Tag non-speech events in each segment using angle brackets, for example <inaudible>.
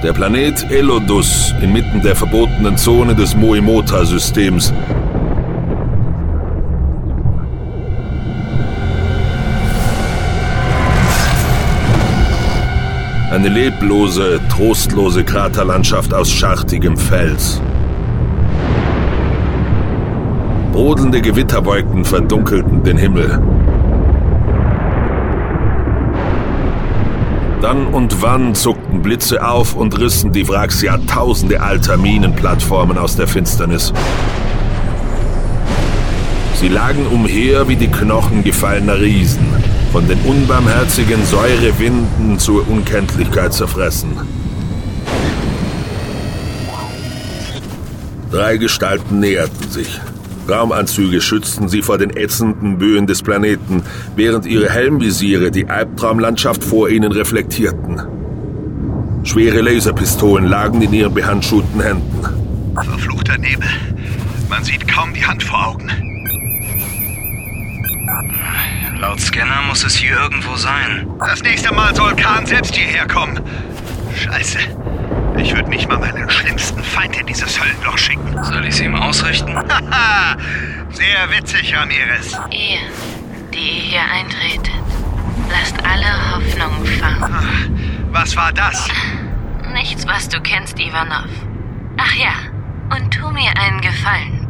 Der Planet Elodus inmitten der verbotenen Zone des Moimota-Systems. Eine leblose, trostlose Kraterlandschaft aus schartigem Fels. Brodelnde Gewitterwolken verdunkelten den Himmel. Dann und wann zuckten Blitze auf und rissen die Wracks Jahrtausende alter Minenplattformen aus der Finsternis. Sie lagen umher wie die Knochen gefallener Riesen, von den unbarmherzigen Säurewinden zur Unkenntlichkeit zerfressen. Drei Gestalten näherten sich. Raumanzüge schützten sie vor den ätzenden Böen des Planeten, während ihre Helmvisiere die Albtraumlandschaft vor ihnen reflektierten. Schwere Laserpistolen lagen in ihren behandschuhten Händen. Verfluchter Nebel. Man sieht kaum die Hand vor Augen. Laut Scanner muss es hier irgendwo sein. Das nächste Mal soll Khan selbst hierher kommen. Scheiße. Ich würde nicht mal meinen schlimmsten Feind in dieses Höllenloch schicken. Soll ich sie ihm ausrichten? Haha, <laughs> sehr witzig, Ramirez. Ihr, die ihr hier eintretet, lasst alle Hoffnung fangen. Was war das? Nichts, was du kennst, Ivanov. Ach ja, und tu mir einen Gefallen.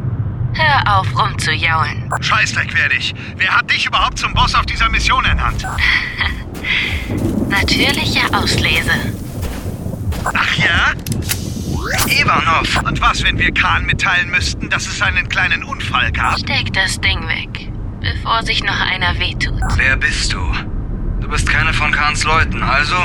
Hör auf, rumzujaulen. Scheißdreck werde ich. Wer hat dich überhaupt zum Boss auf dieser Mission ernannt? <laughs> Natürliche Auslese. Ach ja? Ivanov! Und was, wenn wir Khan mitteilen müssten, dass es einen kleinen Unfall gab? Steck das Ding weg, bevor sich noch einer wehtut. Wer bist du? Du bist keine von Kahns Leuten, also?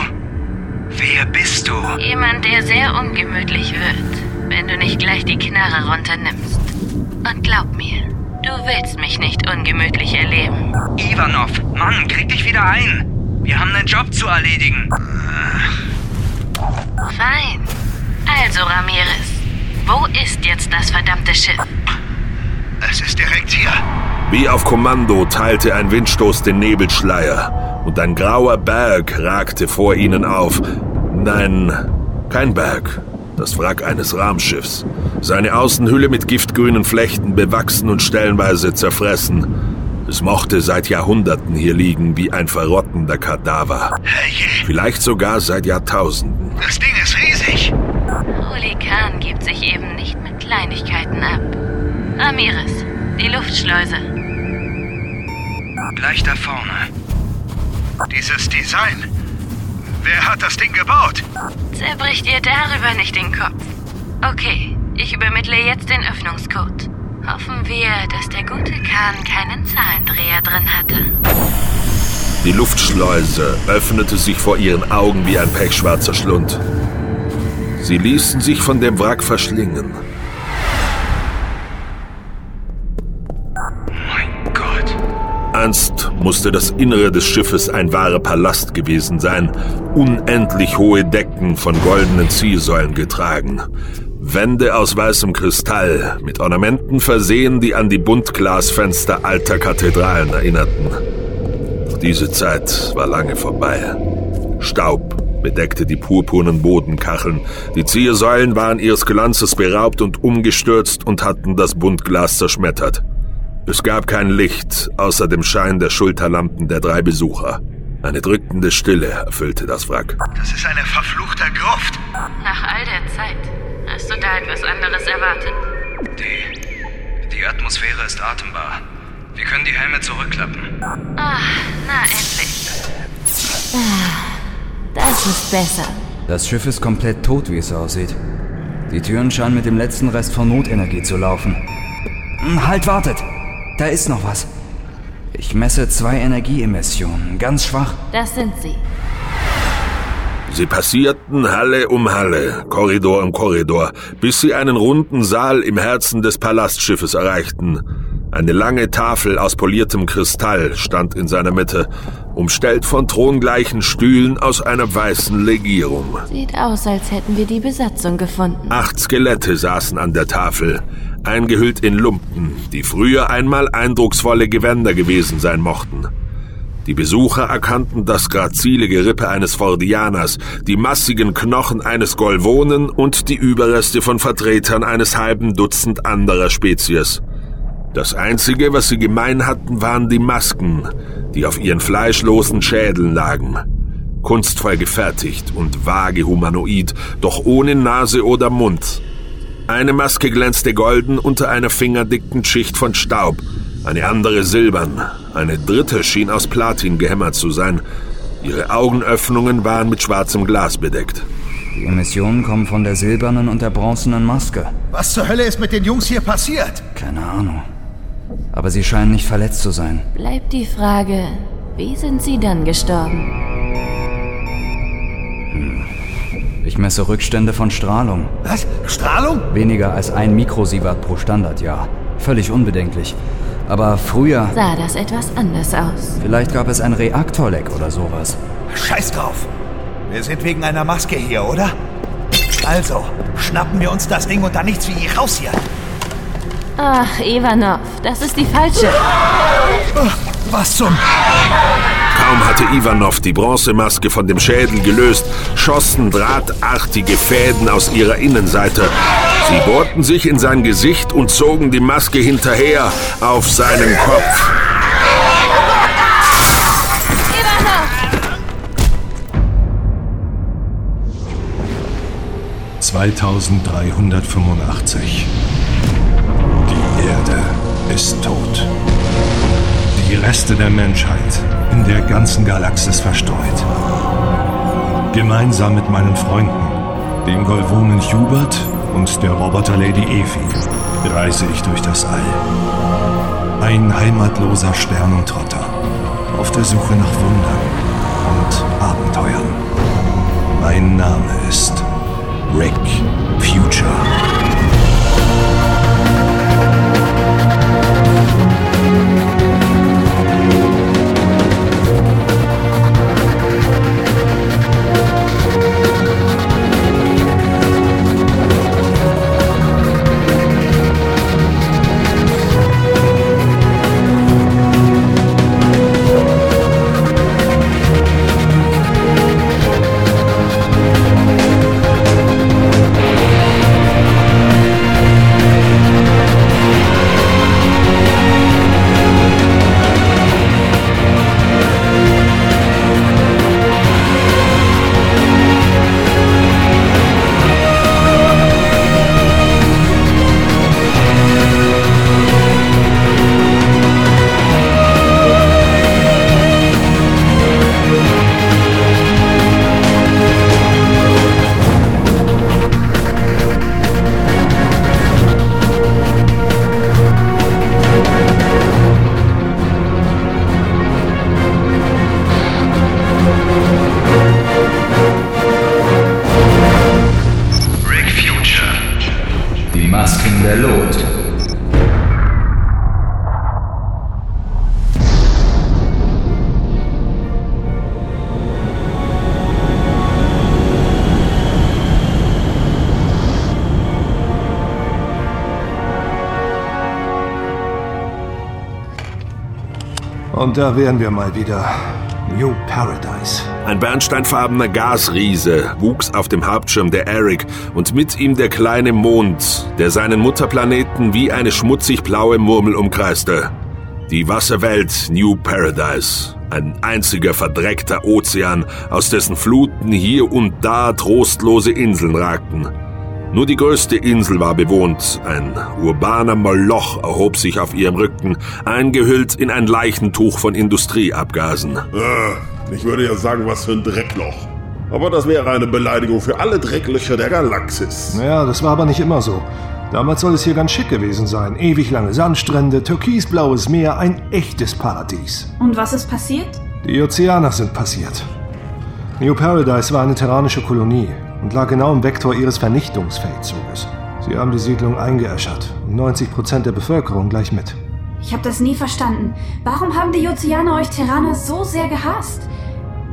Wer bist du? Jemand, der sehr ungemütlich wird, wenn du nicht gleich die Knarre runternimmst. Und glaub mir, du willst mich nicht ungemütlich erleben. Ivanov, Mann, krieg dich wieder ein! Wir haben einen Job zu erledigen. Fein. Also, Ramirez, wo ist jetzt das verdammte Schiff? Es ist direkt hier. Wie auf Kommando teilte ein Windstoß den Nebelschleier und ein grauer Berg ragte vor ihnen auf. Nein, kein Berg. Das Wrack eines Rahmschiffs. Seine Außenhülle mit giftgrünen Flechten bewachsen und stellenweise zerfressen. Es mochte seit Jahrhunderten hier liegen wie ein verrottender Kadaver. Herrje, Vielleicht sogar seit Jahrtausenden. das Ding ist riesig. Holy Khan gibt sich eben nicht mit Kleinigkeiten ab. Ramirez, die Luftschleuse. Gleich da vorne. Dieses Design. Wer hat das Ding gebaut? Zerbricht ihr darüber nicht den Kopf. Okay, ich übermittle jetzt den Öffnungscode. Hoffen wir, dass der gute Khan keinen Zahlendreher drin hatte. Die Luftschleuse öffnete sich vor ihren Augen wie ein pechschwarzer Schlund. Sie ließen sich von dem Wrack verschlingen. Mein Gott. Einst musste das Innere des Schiffes ein wahrer Palast gewesen sein, unendlich hohe Decken von goldenen Zielsäulen getragen, Wände aus weißem Kristall mit Ornamenten versehen, die an die Buntglasfenster alter Kathedralen erinnerten. Doch diese Zeit war lange vorbei. Staub bedeckte die purpurnen Bodenkacheln, die Ziersäulen waren ihres Glanzes beraubt und umgestürzt und hatten das Buntglas zerschmettert. Es gab kein Licht, außer dem Schein der Schulterlampen der drei Besucher. Eine drückende Stille erfüllte das Wrack. Das ist eine verfluchte Gruft. Nach all der Zeit hast du da etwas anderes erwartet? Die. Die Atmosphäre ist atembar. Wir können die Helme zurückklappen. Ach, na endlich. Das ist besser. Das Schiff ist komplett tot, wie es aussieht. Die Türen scheinen mit dem letzten Rest von Notenergie zu laufen. Hm, Halt, wartet! Da ist noch was. Ich messe zwei Energieemissionen, ganz schwach. Das sind sie. Sie passierten Halle um Halle, Korridor um Korridor, bis sie einen runden Saal im Herzen des Palastschiffes erreichten. Eine lange Tafel aus poliertem Kristall stand in seiner Mitte, umstellt von throngleichen Stühlen aus einer weißen Legierung. Sieht aus, als hätten wir die Besatzung gefunden. Acht Skelette saßen an der Tafel, eingehüllt in Lumpen, die früher einmal eindrucksvolle Gewänder gewesen sein mochten. Die Besucher erkannten das grazile Gerippe eines Fordianers, die massigen Knochen eines Golvonen und die Überreste von Vertretern eines halben Dutzend anderer Spezies. Das Einzige, was sie gemein hatten, waren die Masken, die auf ihren fleischlosen Schädeln lagen. Kunstvoll gefertigt und vage humanoid, doch ohne Nase oder Mund. Eine Maske glänzte golden unter einer fingerdicken Schicht von Staub, eine andere silbern, eine dritte schien aus Platin gehämmert zu sein. Ihre Augenöffnungen waren mit schwarzem Glas bedeckt. Die Emissionen kommen von der silbernen und der bronzenen Maske. Was zur Hölle ist mit den Jungs hier passiert? Keine Ahnung. Aber sie scheinen nicht verletzt zu sein. Bleibt die Frage, wie sind sie dann gestorben? Ich messe Rückstände von Strahlung. Was? Strahlung? Weniger als ein Mikrosievert pro Standardjahr. Völlig unbedenklich. Aber früher, Sah das etwas anders aus? vielleicht gab es ein Reaktorleck oder sowas. Scheiß drauf. Wir sind wegen einer Maske hier, oder? Also, schnappen wir uns das Ding und dann nichts wie raus hier. Ach, Ivanov, das ist die falsche. Was zum... Kaum hatte Ivanov die Bronzemaske von dem Schädel gelöst, schossen drahtartige Fäden aus ihrer Innenseite. Sie bohrten sich in sein Gesicht und zogen die Maske hinterher auf seinen Kopf. Ivanov! 2385. Erde ist tot. Die Reste der Menschheit in der ganzen Galaxis verstreut. Gemeinsam mit meinen Freunden, dem Golvonen Hubert und der Roboter Lady Evi, reise ich durch das All. Ein heimatloser Sternentrotter auf der Suche nach Wundern und Abenteuern. Mein Name ist Rick Future. Rick Da wären wir mal wieder. New Paradise. Ein bernsteinfarbener Gasriese wuchs auf dem Hauptschirm der Eric und mit ihm der kleine Mond, der seinen Mutterplaneten wie eine schmutzig blaue Murmel umkreiste. Die Wasserwelt New Paradise. Ein einziger verdreckter Ozean, aus dessen Fluten hier und da trostlose Inseln ragten. Nur die größte Insel war bewohnt. Ein urbaner Moloch erhob sich auf ihrem Rücken, eingehüllt in ein Leichentuch von Industrieabgasen. Äh, ich würde ja sagen, was für ein Dreckloch. Aber das wäre eine Beleidigung für alle Drecklöcher der Galaxis. Naja, das war aber nicht immer so. Damals soll es hier ganz schick gewesen sein. Ewig lange Sandstrände, türkisblaues Meer, ein echtes Paradies. Und was ist passiert? Die Ozeaner sind passiert. New Paradise war eine terranische Kolonie und lag genau im Vektor ihres Vernichtungsfeldzuges. Sie haben die Siedlung eingeäschert und 90 Prozent der Bevölkerung gleich mit. Ich habe das nie verstanden. Warum haben die Ozeaner euch Terraner so sehr gehasst?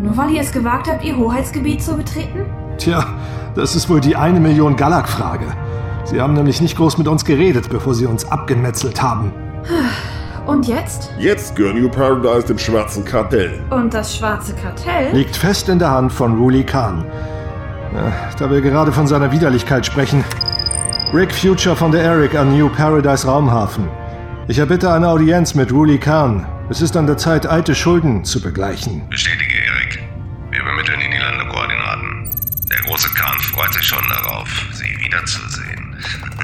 Nur weil ihr es gewagt habt, ihr Hoheitsgebiet zu betreten? Tja, das ist wohl die eine Million Galak-Frage. Sie haben nämlich nicht groß mit uns geredet, bevor sie uns abgemetzelt haben. Und jetzt? Jetzt gehört New Paradise dem schwarzen Kartell. Und das schwarze Kartell? Liegt fest in der Hand von Ruli Khan. Da wir gerade von seiner Widerlichkeit sprechen. Rick Future von der Eric an New Paradise Raumhafen. Ich erbitte eine Audienz mit Ruli Khan. Es ist an der Zeit, alte Schulden zu begleichen. Bestätige, Erik. Wir übermitteln Ihnen die Landekoordinaten. Der große Khan freut sich schon darauf, Sie wiederzusehen.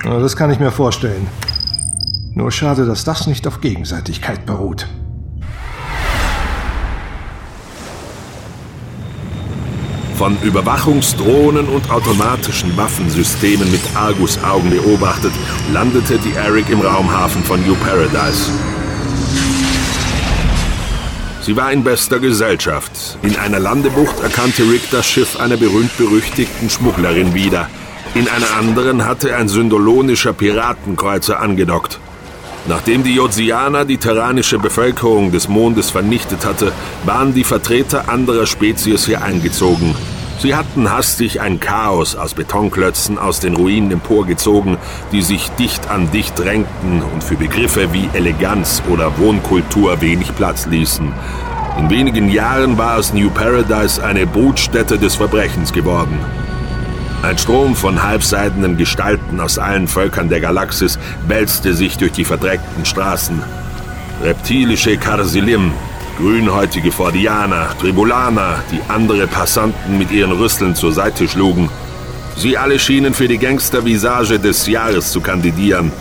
<laughs> Das kann ich mir vorstellen. Nur schade, dass das nicht auf Gegenseitigkeit beruht. Von Überwachungsdrohnen und automatischen Waffensystemen mit Argus-Augen beobachtet, landete die Eric im Raumhafen von New Paradise. Sie war in bester Gesellschaft. In einer Landebucht erkannte Rick das Schiff einer berühmt-berüchtigten Schmugglerin wieder. In einer anderen hatte ein syndolonischer Piratenkreuzer angedockt. Nachdem die Jotsianer die terranische Bevölkerung des Mondes vernichtet hatte, waren die Vertreter anderer Spezies hier eingezogen. Sie hatten hastig ein Chaos aus Betonklötzen aus den Ruinen emporgezogen, die sich dicht an dicht drängten und für Begriffe wie Eleganz oder Wohnkultur wenig Platz ließen. In wenigen Jahren war es New Paradise eine Brutstätte des Verbrechens geworden. Ein Strom von halbseidenen Gestalten aus allen Völkern der Galaxis wälzte sich durch die verdreckten Straßen. Reptilische Karsilim, grünhäutige Fordianer, Tribulaner, die andere Passanten mit ihren Rüsseln zur Seite schlugen. Sie alle schienen für die Gangstervisage des Jahres zu kandidieren.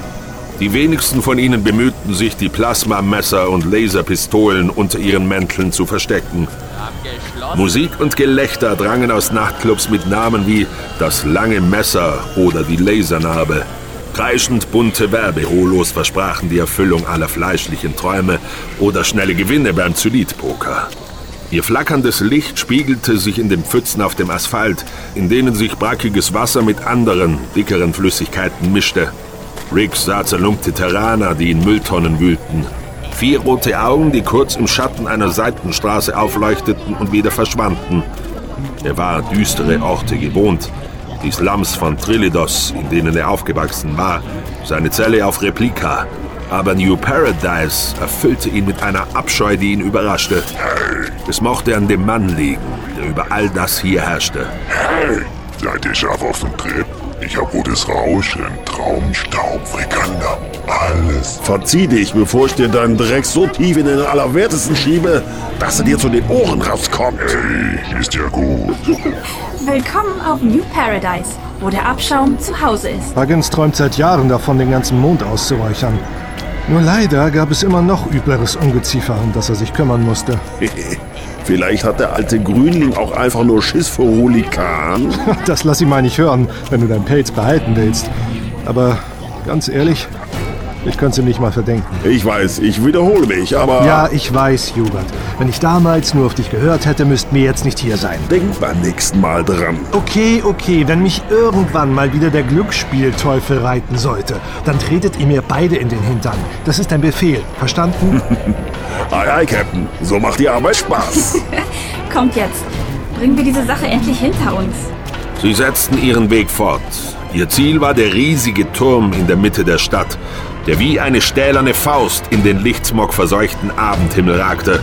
Die wenigsten von ihnen bemühten sich, die Plasmamesser und Laserpistolen unter ihren Mänteln zu verstecken. Musik und Gelächter drangen aus Nachtclubs mit Namen wie Das lange Messer oder die Lasernarbe. Kreischend bunte Werbeholos versprachen die Erfüllung aller fleischlichen Träume oder schnelle Gewinne beim Zylit-Poker. Ihr flackerndes Licht spiegelte sich in den Pfützen auf dem Asphalt, in denen sich brackiges Wasser mit anderen, dickeren Flüssigkeiten mischte. Rick sah zerlumpte Terraner, die in Mülltonnen wühlten. Vier rote Augen, die kurz im Schatten einer Seitenstraße aufleuchteten und wieder verschwanden. Er war düstere Orte gewohnt. Die Slums von Trilidos, in denen er aufgewachsen war, seine Zelle auf Replika. Aber New Paradise erfüllte ihn mit einer Abscheu, die ihn überraschte. Es mochte an dem Mann liegen, der über all das hier herrschte. Hey, seid ihr scharf auf den Trip? Ich hab gutes Rauschen, Traumstaub, Frikander, alles. Verzieh dich, bevor ich dir deinen Dreck so tief in den Allerwertesten schiebe, dass er dir zu den Ohren rauskommt. Hey, ist ja gut. Willkommen auf New Paradise, wo der Abschaum zu Hause ist. Huggins träumt seit Jahren davon, den ganzen Mond auszuräuchern. Nur leider gab es immer noch übleres Ungeziefer, um das er sich kümmern musste. <laughs> Vielleicht hat der alte Grünling auch einfach nur Schiss vor Rulikan. <laughs> Das lass ich mal nicht hören, wenn du deinen Pelz behalten willst. Aber ganz ehrlich, ich könnte ihm nicht mal verdenken. Ich weiß, ich wiederhole mich, aber... Ja, ich weiß, Hubert. Wenn ich damals nur auf dich gehört hätte, müssten wir jetzt nicht hier sein. Denk beim nächsten Mal dran. Okay, okay, wenn mich irgendwann mal wieder der Glücksspielteufel reiten sollte, dann tretet ihr mir beide in den Hintern. Das ist ein Befehl, verstanden? <laughs> Ei, ei, Captain. So macht die Arbeit Spaß. <laughs> Kommt jetzt. Bringen wir diese Sache endlich hinter uns. Sie setzten ihren Weg fort. Ihr Ziel war der riesige Turm in der Mitte der Stadt, der wie eine stählerne Faust in den Lichtsmog verseuchten Abendhimmel ragte.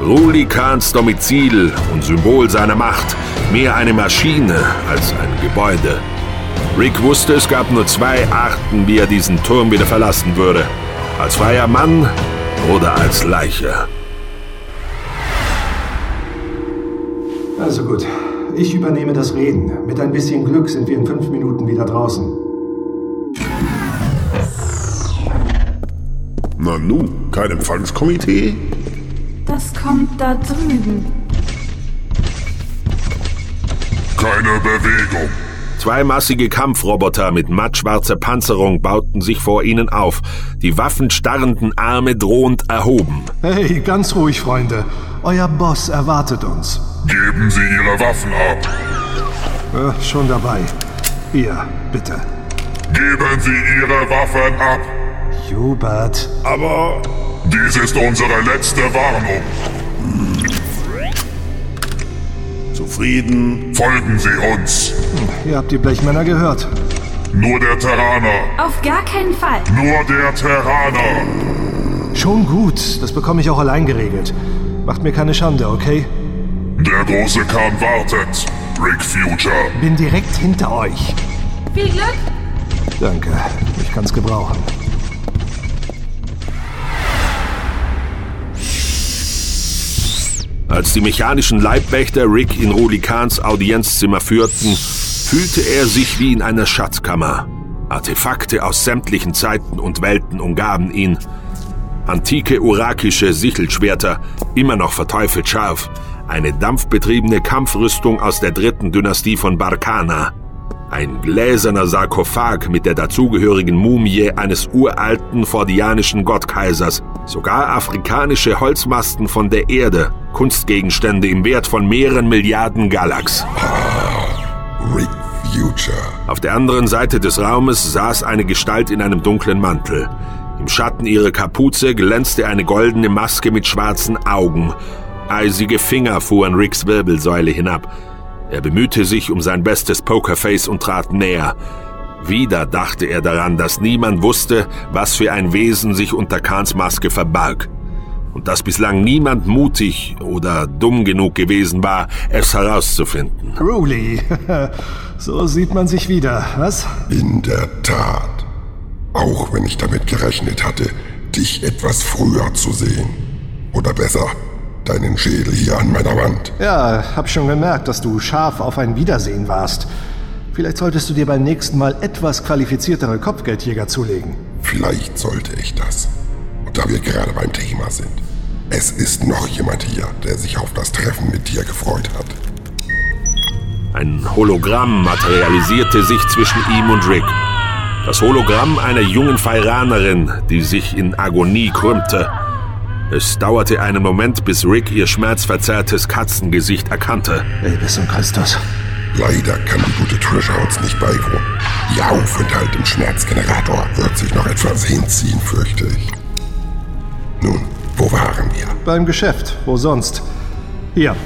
Ruli Khans Domizil und Symbol seiner Macht, mehr eine Maschine als ein Gebäude. Rick wusste, es gab nur zwei Arten, wie er diesen Turm wieder verlassen würde. Als freier Mann oder als Leiche. Also gut, ich übernehme das Reden. Mit ein bisschen Glück sind wir in fünf Minuten wieder draußen. Na nu, kein Empfangskomitee? Das kommt da drüben. Keine Bewegung. Zwei massige Kampfroboter mit mattschwarzer Panzerung bauten sich vor ihnen auf, die waffenstarrenden Arme drohend erhoben. Hey, ganz ruhig, Freunde. Euer Boss erwartet uns. Geben Sie Ihre Waffen ab. Äh, schon dabei. Hier, bitte. Geben Sie Ihre Waffen ab. Hubert. Aber... Dies ist unsere letzte Warnung. Zufrieden? Folgen Sie uns. Ihr habt die Blechmänner gehört. Nur der Terraner. Auf gar keinen Fall. Nur der Terraner. Schon gut, das bekomme ich auch allein geregelt. Macht mir keine Schande, okay? Der große Kahn wartet. Rick Future. Bin direkt hinter euch. Viel Glück! Danke, ich kann's gebrauchen. Als die mechanischen Leibwächter Rick in Ruli Kahns Audienzzimmer führten, fühlte er sich wie in einer Schatzkammer. Artefakte aus sämtlichen Zeiten und Welten umgaben ihn. Antike urakische Sichelschwerter, immer noch verteufelt scharf, eine dampfbetriebene Kampfrüstung aus der dritten Dynastie von Barkana, ein gläserner Sarkophag mit der dazugehörigen Mumie eines uralten fordianischen Gottkaisers, sogar afrikanische Holzmasten von der Erde, Kunstgegenstände im Wert von mehreren Milliarden Galax. Rick Future. Auf der anderen Seite des Raumes saß eine Gestalt in einem dunklen Mantel. Im Schatten ihrer Kapuze glänzte eine goldene Maske mit schwarzen Augen. Eisige Finger fuhren Ricks Wirbelsäule hinab. Er bemühte sich um sein bestes Pokerface und trat näher. Wieder dachte er daran, dass niemand wusste, was für ein Wesen sich unter Kahns Maske verbarg. Und dass bislang niemand mutig oder dumm genug gewesen war, es herauszufinden. Ruli, <laughs> so sieht man sich wieder, was? In der Tat. Auch wenn ich damit gerechnet hatte, dich etwas früher zu sehen. Oder besser, deinen Schädel hier an meiner Wand. Ja, hab schon gemerkt, dass du scharf auf ein Wiedersehen warst. Vielleicht solltest du dir beim nächsten Mal etwas qualifiziertere Kopfgeldjäger zulegen. Vielleicht sollte ich das. Und da wir gerade beim Thema sind. Es ist noch jemand hier, der sich auf das Treffen mit dir gefreut hat. Ein Hologramm materialisierte sich zwischen ihm und Rick. Das Hologramm einer jungen Feiranerin, die sich in Agonie krümmte. Es dauerte einen Moment, bis Rick ihr schmerzverzerrtes Katzengesicht erkannte. Elvis und Christus. Leider kann die gute Trisha uns nicht beiwohnen. Ihr Aufenthalt im Schmerzgenerator wird sich noch etwas hinziehen, fürchte ich. Nun, wo waren wir? Beim Geschäft. Wo sonst? Hier.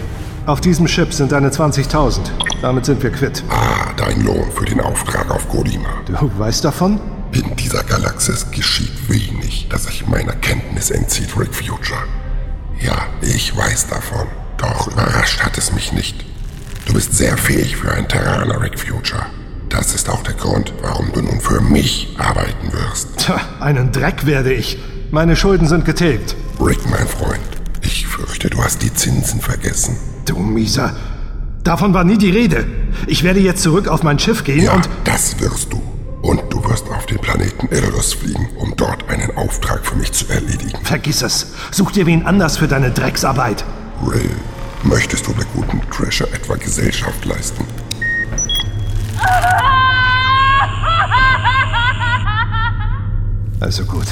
Auf diesem Chip sind deine 20.000. Damit sind wir quitt. Ah, dein Lohn für den Auftrag auf Godima. Du weißt davon? In dieser Galaxis geschieht wenig, das sich meiner Kenntnis entzieht, Rick Future. Ja, ich weiß davon. Doch überrascht hat es mich nicht. Du bist sehr fähig für einen Terraner, Rick Future. Das ist auch der Grund, warum du nun für mich arbeiten wirst. Tja, einen Dreck werde ich. Meine Schulden sind getilgt. Rick, mein Freund, ich fürchte, du hast die Zinsen vergessen. Du Mieser. Davon war nie die Rede. Ich werde jetzt zurück auf mein Schiff gehen ja, und... das wirst du. Und du wirst auf den Planeten Eros fliegen, um dort einen Auftrag für mich zu erledigen. Vergiss es. Such dir wen anders für deine Drecksarbeit. Ray, möchtest du der guten Treasure etwa Gesellschaft leisten? Also gut.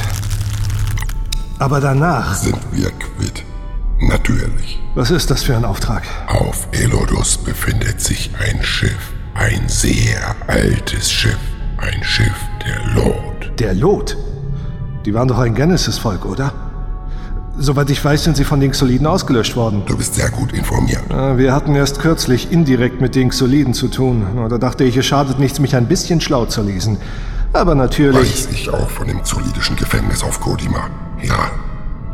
Aber danach... Sind wir quitt. Natürlich. Was ist das für ein Auftrag? Auf Elodus befindet sich ein Schiff. Ein sehr altes Schiff. Ein Schiff der Lot. Der Lot? Die waren doch ein Genesis-Volk, oder? Soweit ich weiß, sind sie von den Xoliden ausgelöscht worden. Du bist sehr gut informiert. Wir hatten erst kürzlich indirekt mit den Xoliden zu tun. Da dachte ich, es schadet nichts, mich ein bisschen schlau zu lesen. Aber natürlich... Weiß ich auch von dem xolidischen Gefängnis auf Kodima. Ja,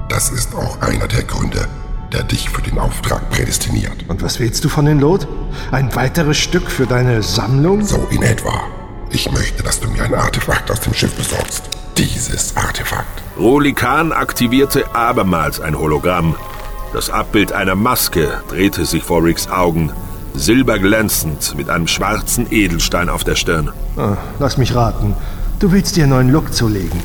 das ist auch einer der Gründe, der dich für den Auftrag prädestiniert. Und was willst du von den Lot? Ein weiteres Stück für deine Sammlung? So in etwa. Ich möchte, dass du mir ein Artefakt aus dem Schiff besorgst. Dieses Artefakt. Roli Khan aktivierte abermals ein Hologramm. Das Abbild einer Maske drehte sich vor Ricks Augen, silberglänzend mit einem schwarzen Edelstein auf der Stirn. Ah, lass mich raten. Du willst dir einen neuen Look zulegen.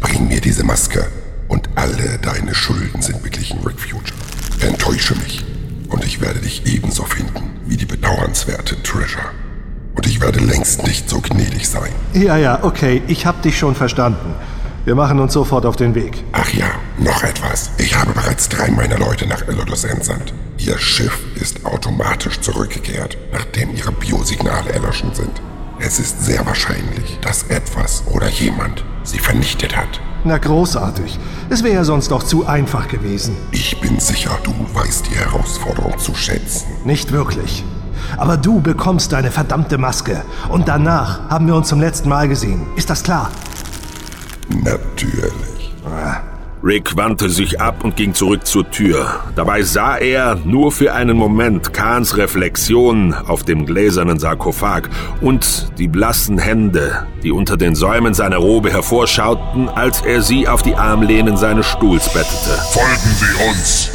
Bring mir diese Maske und alle deine Schulden sind beglichen, Rick Future. Enttäusche mich und ich werde dich ebenso finden wie die bedauernswerte Treasure. Und ich werde längst nicht so gnädig sein. Ja, ja, okay, ich hab dich schon verstanden. Wir machen uns sofort auf den Weg. Ach ja, noch etwas. Ich habe bereits drei meiner Leute nach Elodus entsandt. Ihr Schiff ist automatisch zurückgekehrt, nachdem ihre Biosignale erloschen sind. Es ist sehr wahrscheinlich, dass etwas oder jemand sie vernichtet hat. Na großartig. Es wäre ja sonst doch zu einfach gewesen. Ich bin sicher, du weißt die Herausforderung zu schätzen. Nicht wirklich. Aber du bekommst deine verdammte Maske. Und danach haben wir uns zum letzten Mal gesehen. Ist das klar? Natürlich. Rick wandte sich ab und ging zurück zur Tür. Dabei sah er nur für einen Moment Kahns Reflexion auf dem gläsernen Sarkophag und die blassen Hände, die unter den Säumen seiner Robe hervorschauten, als er sie auf die Armlehnen seines Stuhls bettete. Folgen Sie uns!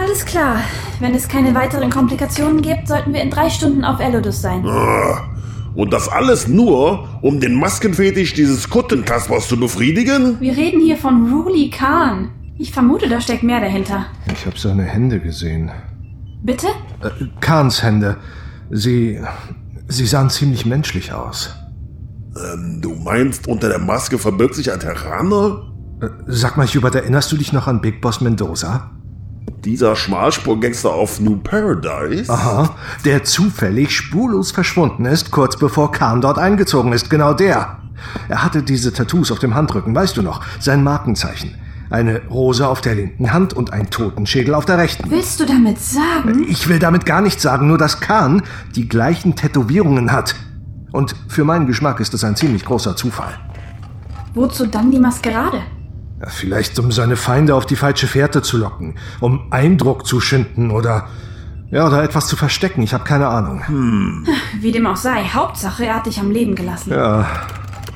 Alles klar. Wenn es keine weiteren Komplikationen gibt, sollten wir in drei Stunden auf Elodus sein. Ah, Und das alles nur, um den Maskenfetisch dieses Kuttenkaspers zu befriedigen? Wir reden hier von Ruli Khan. Ich vermute, da steckt mehr dahinter. Ich habe seine Hände gesehen. Bitte? Äh, Kahns Hände. Sie. Sie sahen ziemlich menschlich aus. Ähm, du meinst, unter der Maske verbirgt sich ein Terraner? Äh, Sag mal, Hubert, erinnerst du dich noch an Big Boss Mendoza? Dieser Schmalspurgangster auf New Paradise? Aha, der zufällig spurlos verschwunden ist, kurz bevor Khan dort eingezogen ist. Genau der. Er hatte diese Tattoos auf dem Handrücken, weißt du noch? Sein Markenzeichen. Eine Rose auf der linken Hand und ein Totenschädel auf der rechten. Willst du damit sagen? Ich will damit gar nichts sagen, nur dass Khan die gleichen Tätowierungen hat. Und für meinen Geschmack ist es ein ziemlich großer Zufall. Wozu dann die Maskerade? Ja, vielleicht um seine Feinde auf die falsche Fährte zu locken, um Eindruck zu schinden oder ja, oder etwas zu verstecken. Ich habe keine Ahnung. Wie dem auch sei, Hauptsache, er hat dich am Leben gelassen. Ja,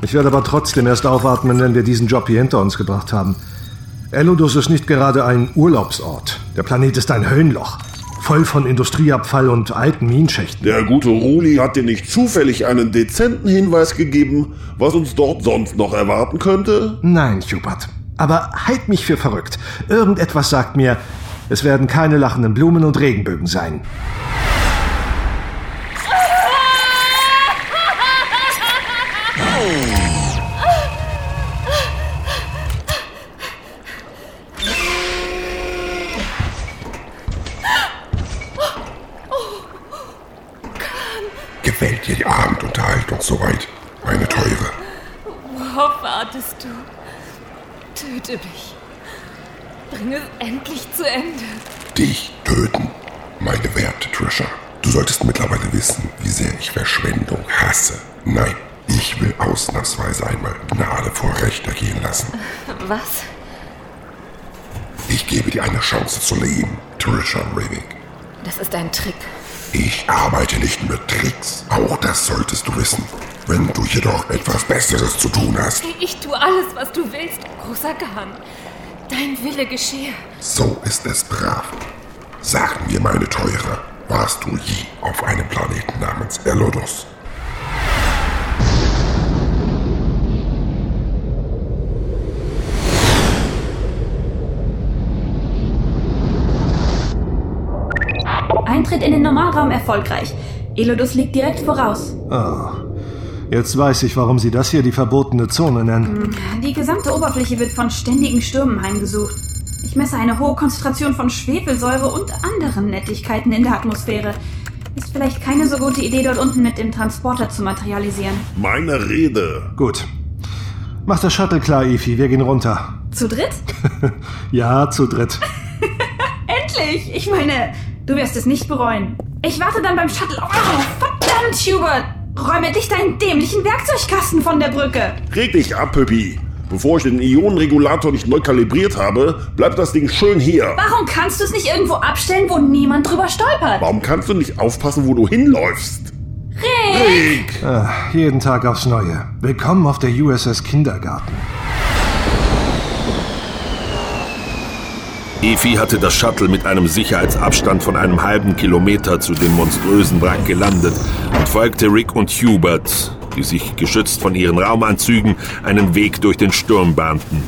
ich werde aber trotzdem erst aufatmen, wenn wir diesen Job hier hinter uns gebracht haben. Elodus ist nicht gerade ein Urlaubsort. Der Planet ist ein Höllenloch, voll von Industrieabfall und alten Minenschächten. Der gute Ruli hat dir nicht zufällig einen dezenten Hinweis gegeben, was uns dort sonst noch erwarten könnte? Nein, Hubert. Aber halt mich für verrückt. Irgendetwas sagt mir, es werden keine lachenden Blumen und Regenbögen sein. Gefällt dir die Abendunterhaltung soweit, meine Teure? Worauf wartest du? Töte mich. Bring es endlich zu Ende. Dich töten, meine werte Trisha. Du solltest mittlerweile wissen, wie sehr ich Verschwendung hasse. Nein, ich will ausnahmsweise einmal Gnade vor Recht ergehen lassen. Was? Ich gebe dir eine Chance zu leben, Trisha Raving. Das ist ein Trick. Ich arbeite nicht mit Tricks. Auch das solltest du wissen. Wenn du jedoch etwas Besseres zu tun hast, Ich tue alles, was du willst, großer Khan. Dein Wille geschehe. so ist es brav. Sag mir, meine Teure, warst du je auf einem Planeten namens Elodus? Eintritt in den Normalraum erfolgreich. Elodus liegt direkt voraus. Ah, jetzt weiß ich, warum Sie das hier die verbotene Zone nennen. Die gesamte Oberfläche wird von ständigen Stürmen heimgesucht. Ich messe eine hohe Konzentration von Schwefelsäure und anderen Nettigkeiten in der Atmosphäre. Ist vielleicht keine so gute Idee, dort unten mit dem Transporter zu materialisieren. Meine Rede. Gut. Mach das Shuttle klar, Efi. Wir gehen runter. Zu dritt? <laughs> Ja, zu dritt. <laughs> Endlich! Ich meine, du wirst es nicht bereuen. Ich warte dann beim Shuttle. Oh, verdammt, Hubert! Räume dich deinen dämlichen Werkzeugkasten von der Brücke. Reg dich ab, Püppi. Bevor ich den Ionenregulator nicht neu kalibriert habe, bleibt das Ding schön hier. Warum kannst du es nicht irgendwo abstellen, wo niemand drüber stolpert? Warum kannst du nicht aufpassen, wo du hinläufst? Rick! Ah, jeden Tag aufs Neue. Willkommen auf der USS Kindergarten. Efi hatte das Shuttle mit einem Sicherheitsabstand von einem halben Kilometer zu dem monströsen Wrack gelandet und folgte Rick und Hubert, die sich geschützt von ihren Raumanzügen einen Weg durch den Sturm bahnten.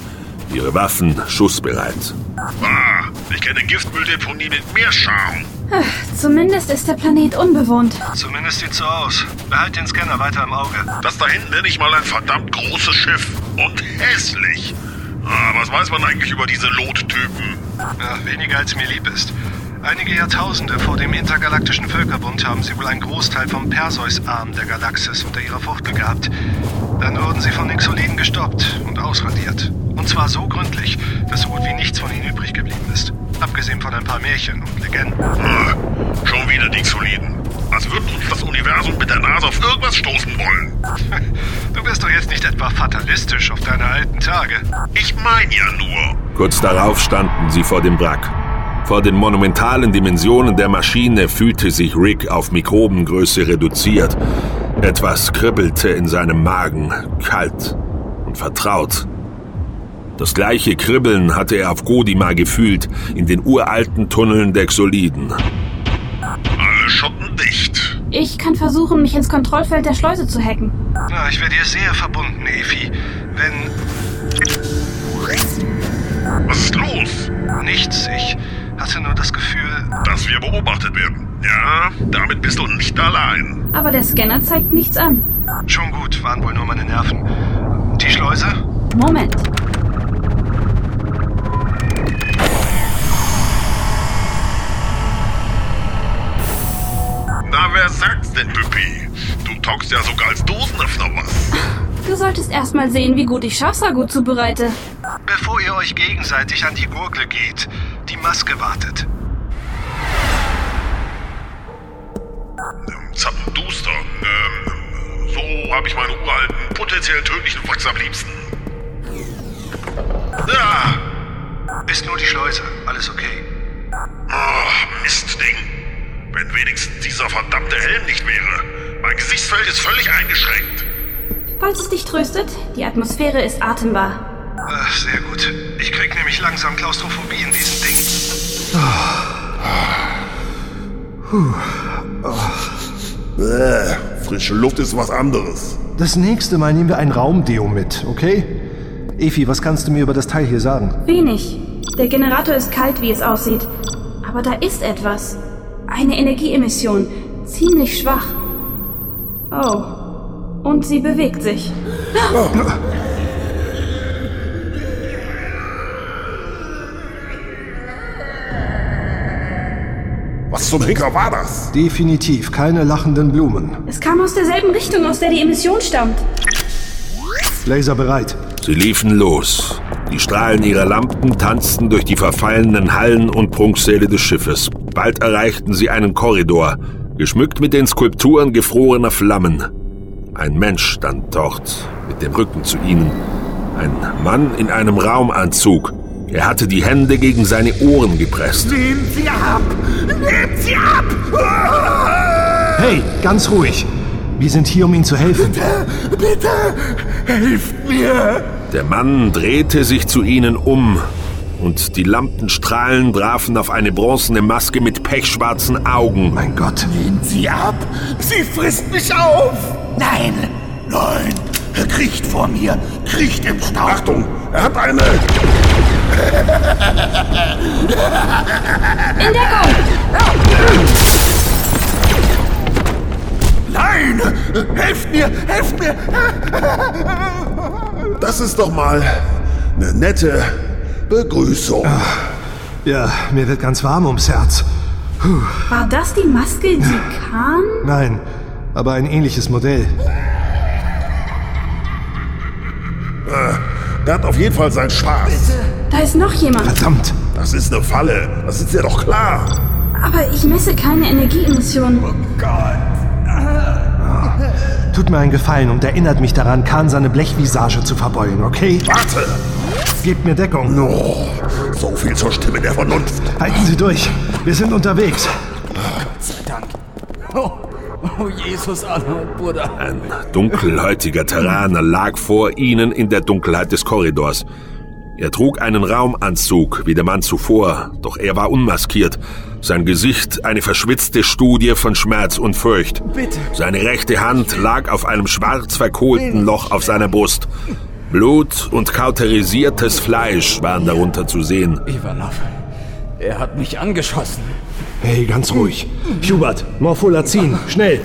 Ihre Waffen schussbereit. Ah, ich kenne Giftmülldeponie mit Meerscham. Ach, Zumindest ist der Planet unbewohnt. Zumindest sieht's so aus. Behalt den Scanner weiter im Auge. Das da hinten nenne ich mal ein verdammt großes Schiff. Und hässlich. Ah, was weiß man eigentlich über diese Lottypen? Weniger als mir lieb ist. Einige Jahrtausende vor dem intergalaktischen Völkerbund haben sie wohl einen Großteil vom Perseus-Arm der Galaxis unter ihrer Fuchtel gehabt. Dann wurden sie von Nixoliden gestoppt und ausradiert. Und zwar so gründlich, dass so gut wie nichts von ihnen übrig geblieben ist. Abgesehen von ein paar Märchen und Legenden. Ah, schon wieder die Soliden. als würde uns das Universum mit der Nase auf irgendwas stoßen wollen. <laughs> Du bist doch jetzt nicht etwa fatalistisch auf deine alten Tage. Ich meine ja nur. Kurz darauf standen sie vor dem Wrack. Vor den monumentalen Dimensionen der Maschine fühlte sich Rick auf Mikrobengröße reduziert. Etwas kribbelte in seinem Magen, kalt und vertraut. Das gleiche Kribbeln hatte er auf Godima gefühlt, in den uralten Tunneln der Xoliden. Alle Schotten dicht. Ich kann versuchen, mich ins Kontrollfeld der Schleuse zu hacken. Na, ich wäre dir sehr verbunden, Efi. Wenn... Was ist los? Nichts, ich hatte nur das Gefühl... Dass wir beobachtet werden. Ja, damit bist du nicht allein. Aber der Scanner zeigt nichts an. Schon gut, waren wohl nur meine Nerven. Die Schleuse? Moment. Denn, Püppi? Du taugst ja sogar als Dosenöffner was. Du solltest erst mal sehen, wie gut ich Schafsragout zubereite. Bevor ihr euch gegenseitig an die Gurgel geht, die Maske wartet. Ähm, Zappenduster. Ähm, so habe ich meine uralten, potenziell tödlichen Wachs am liebsten. Ah! Ist nur die Schleuse, alles okay. Oh, Mistding. Wenn wenigstens dieser verdammte Helm nicht wäre. Mein Gesichtsfeld ist völlig eingeschränkt. Falls es dich tröstet, die Atmosphäre ist atembar. Ach, sehr gut. Ich krieg nämlich langsam Klaustrophobie in diesem Ding. Bäh, frische Luft ist was anderes. Das nächste Mal nehmen wir ein Raumdeo mit, okay? Efi, was kannst du mir über das Teil hier sagen? Wenig. Der Generator ist kalt, wie es aussieht. Aber da ist etwas. Eine Energieemission. Ziemlich schwach. Oh. Und sie bewegt sich. Was zum Henker war das? Definitiv keine lachenden Blumen. Es kam aus derselben Richtung, aus der die Emission stammt. Laser bereit. Sie liefen los. Die Strahlen ihrer Lampen tanzten durch die verfallenen Hallen und Prunksäle des Schiffes. Bald erreichten sie einen Korridor, geschmückt mit den Skulpturen gefrorener Flammen. Ein Mensch stand dort, mit dem Rücken zu ihnen. Ein Mann in einem Raumanzug. Er hatte die Hände gegen seine Ohren gepresst. Nehmt sie ab! Nehmt sie ab! Hey, ganz ruhig. Wir sind hier, um Ihnen zu helfen. Bitte, bitte, helft mir! Der Mann drehte sich zu ihnen um und die Lampenstrahlen trafen auf eine bronzene Maske mit pechschwarzen Augen. Mein Gott. Nehmt sie ab! Sie frisst mich auf! Nein! Nein! Kriecht vor mir! Kriecht im Staub! Achtung! Er hat eine... In Deckung! Nein! Helft mir! Helft mir! Das ist doch mal eine nette Begrüßung. Ja, mir wird ganz warm ums Herz. Puh. War das die Maske, die Khan? Nein, aber ein ähnliches Modell. Der hat auf jeden Fall seinen Spaß. Da ist noch jemand. Verdammt. Das ist eine Falle. Das ist dir doch klar. Aber ich messe keine Energieemissionen. Tut mir einen Gefallen und erinnert mich daran, Khan seine Blechvisage zu verbeulen, okay? Warte! Gebt mir Deckung. Oh, so viel zur Stimme der Vernunft. Halten Sie durch. Wir sind unterwegs. Sei Dank. Oh, oh Jesus, Arnold, Bruder. Ein dunkelhäutiger Terraner lag vor ihnen in der Dunkelheit des Korridors. Er trug einen Raumanzug, wie der Mann zuvor, doch er war unmaskiert. Sein Gesicht eine verschwitzte Studie von Schmerz und Furcht. Bitte. Seine rechte Hand lag auf einem schwarz verkohlten Loch auf seiner Brust. Blut und kauterisiertes Fleisch waren darunter zu sehen. Ivanov, er hat mich angeschossen. Hey, ganz ruhig. Hubert, Morpholazin, schnell.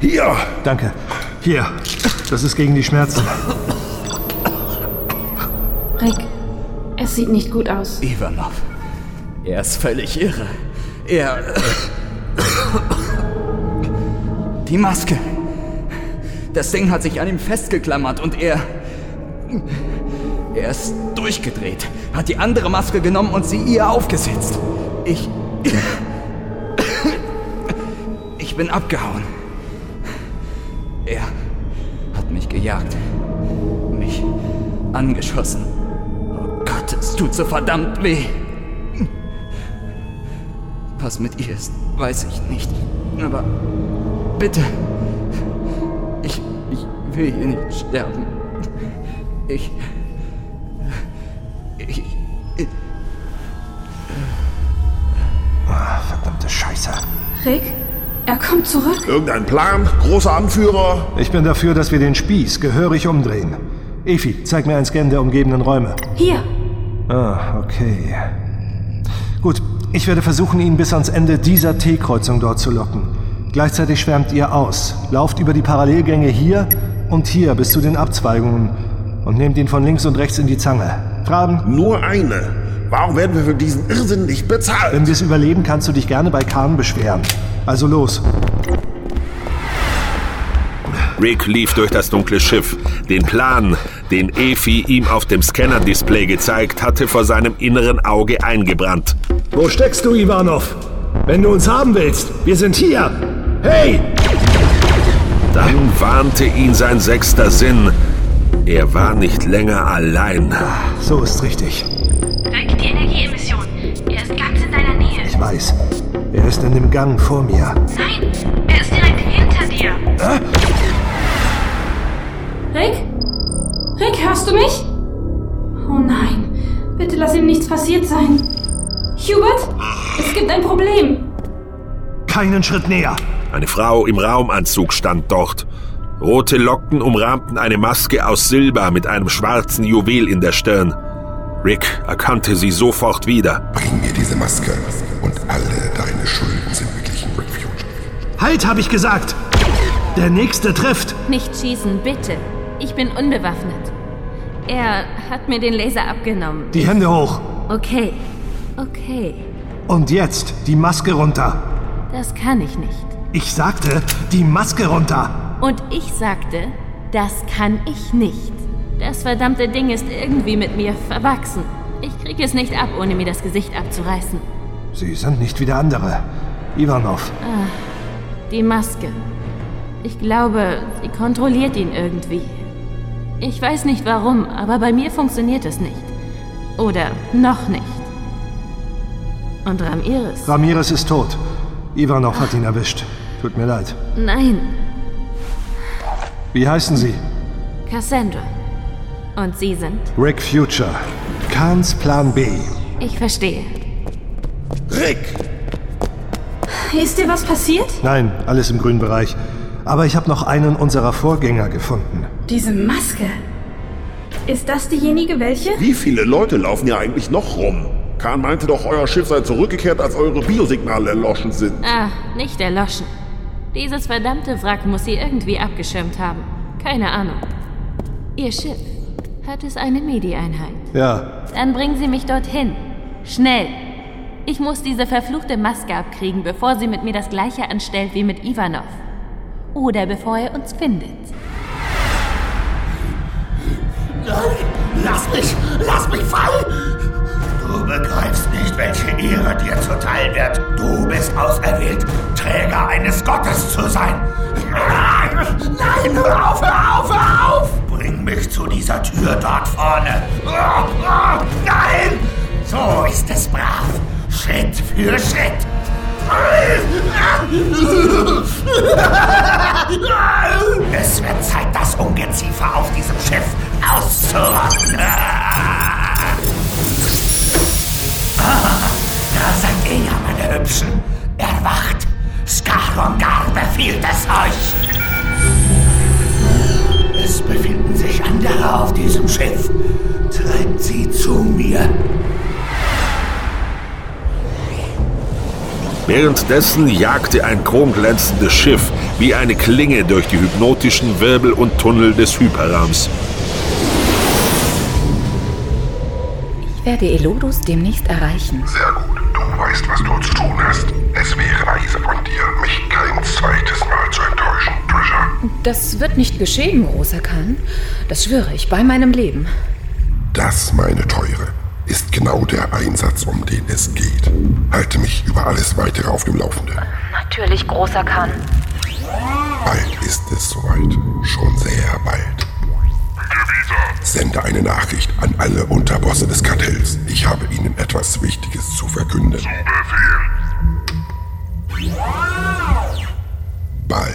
Hier! Danke. Hier, das ist gegen die Schmerzen. Rick, es sieht nicht gut aus. Ivanov, er ist völlig irre. Er... Die Maske. Das Ding hat sich an ihm festgeklammert und er... Er ist durchgedreht, hat die andere Maske genommen und sie ihr aufgesetzt. Ich... Ich bin abgehauen. Er hat mich gejagt. Mich angeschossen. Tut so verdammt weh. Was mit ihr ist, weiß ich nicht. Aber bitte. Ich, ich will hier nicht sterben. Ich. Ich. ich Ah, verdammte Scheiße. Rick, er kommt zurück. Irgendein Plan? Großer Anführer? Ich bin dafür, dass wir den Spieß gehörig umdrehen. Efi, zeig mir einen Scan der umgebenden Räume. Hier. Ah, okay. Gut, ich werde versuchen, ihn bis ans Ende dieser T-Kreuzung dort zu locken. Gleichzeitig schwärmt ihr aus. Lauft über die Parallelgänge hier und hier bis zu den Abzweigungen und nehmt ihn von links und rechts in die Zange. Fragen? Nur eine. Warum werden wir für diesen Irrsinn nicht bezahlt? Wenn wir es überleben, kannst du dich gerne bei Kahn beschweren. Also los. Rick lief durch das dunkle Schiff. Den Plan, den Efi ihm auf dem Scanner-Display gezeigt hatte, vor seinem inneren Auge eingebrannt. Wo steckst du, Ivanov? Wenn du uns haben willst, wir sind hier. Hey! Dann warnte ihn sein sechster Sinn. Er war nicht länger allein. So ist richtig. Rick, die Energieemission. Er ist ganz in deiner Nähe. Ich weiß. Er ist in dem Gang vor mir. Nein, er ist direkt hinter dir. Rick? Rick, hörst du mich? Oh nein. Bitte lass ihm nichts passiert sein. Hubert? Es gibt ein Problem. Keinen Schritt näher. Eine Frau im Raumanzug stand dort. Rote Locken umrahmten eine Maske aus Silber mit einem schwarzen Juwel in der Stirn. Rick erkannte sie sofort wieder. Bring mir diese Maske und alle deine Schulden sind beglichen, Rick Future. Halt, habe ich gesagt. Der nächste trifft. Nicht schießen, bitte. Ich bin unbewaffnet. Er hat mir den Laser abgenommen. Die Hände hoch. Okay, okay. Und jetzt die Maske runter. Das kann ich nicht. Ich sagte, die Maske runter. Und ich sagte, das kann ich nicht. Das verdammte Ding ist irgendwie mit mir verwachsen. Ich krieg es nicht ab, ohne mir das Gesicht abzureißen. Sie sind nicht wie der andere. Ivanov. Ah, die Maske. Ich glaube, sie kontrolliert ihn irgendwie. Ich weiß nicht warum, aber bei mir funktioniert es nicht. Oder noch nicht. Und Ramirez? Ramirez ist tot. Ivanov hat ihn erwischt. Tut mir leid. Nein, Wie heißen Sie? Cassandra. Und Sie sind? Rick Future. Kahns Plan B. Ich verstehe. Rick! Ist dir was passiert? Nein, alles im grünen Bereich. Aber ich habe noch einen unserer Vorgänger gefunden. Diese Maske. Ist das diejenige, welche? Wie viele Leute laufen ja eigentlich noch rum? Kahn meinte doch, euer Schiff sei zurückgekehrt, als eure Biosignale erloschen sind. Ah, nicht erloschen. Dieses verdammte Wrack muss sie irgendwie abgeschirmt haben. Keine Ahnung. Ihr Schiff. Hat es eine Medi-Einheit? Ja, Dann bringen Sie mich dorthin. Schnell. Ich muss diese verfluchte Maske abkriegen, bevor sie mit mir das gleiche anstellt wie mit Ivanov. Oder bevor er uns findet. Lass mich, lass mich frei! Du begreifst nicht, welche Ehre dir zuteil wird. Du bist auserwählt, Träger eines Gottes zu sein. Nein, nein, hör auf, hör auf, hör auf! Bring mich zu dieser Tür dort vorne. Nein! So ist es brav. Schritt für Schritt. Es wird Zeit, das Ungeziefer auf diesem Schiff auszurotten. Ah, da seid ihr ja, meine Hübschen. Erwacht. Skarongar befiehlt es euch. Es befinden sich andere auf diesem Schiff. Treibt sie zu mir. Währenddessen jagte ein chromglänzendes Schiff wie eine Klinge durch die hypnotischen Wirbel und Tunnel des Hyperraums. Ich werde Elodus demnächst erreichen. Sehr gut. Du weißt, was du zu tun hast. Es wäre weise von dir, mich kein zweites Mal zu enttäuschen, Trisha. Das wird nicht geschehen, großer Khan. Das schwöre ich bei meinem Leben. Das, meine Teure, ist genau der Einsatz, um den es geht. Halte mich über alles weitere auf dem Laufenden. Na Natürlich, großer Khan. Bald ist es soweit. Schon sehr bald. Sende eine Nachricht an alle Unterbosse des Kartells. Ich habe ihnen etwas Wichtiges zu verkünden. Bald.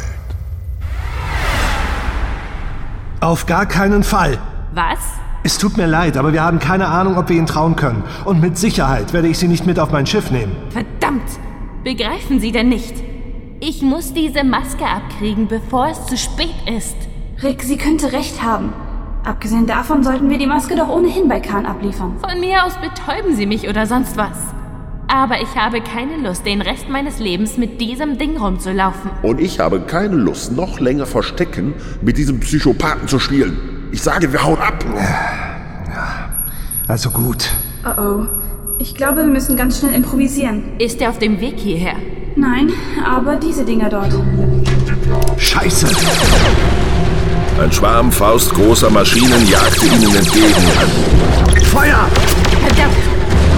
Auf gar keinen Fall. Was? Es tut mir leid, aber wir haben keine Ahnung, ob wir Ihnen trauen können. Und mit Sicherheit werde ich Sie nicht mit auf mein Schiff nehmen. Verdammt! Begreifen Sie denn nicht? Ich muss diese Maske abkriegen, bevor es zu spät ist. Rick, sie könnte recht haben. Abgesehen davon sollten wir die Maske doch ohnehin bei Khan abliefern. Von mir aus betäuben Sie mich oder sonst was. Aber ich habe keine Lust, den Rest meines Lebens mit diesem Ding rumzulaufen. Und ich habe keine Lust, noch länger Verstecken mit diesem Psychopathen zu spielen. Ich sage, wir hauen ab. Also gut. Oh oh. Ich glaube, wir müssen ganz schnell improvisieren. Ist er auf dem Weg hierher? Nein, aber diese Dinger dort. Scheiße! Ein Schwarm faustgroßer Maschinen jagte ihnen entgegen. Feuer! Verdammt!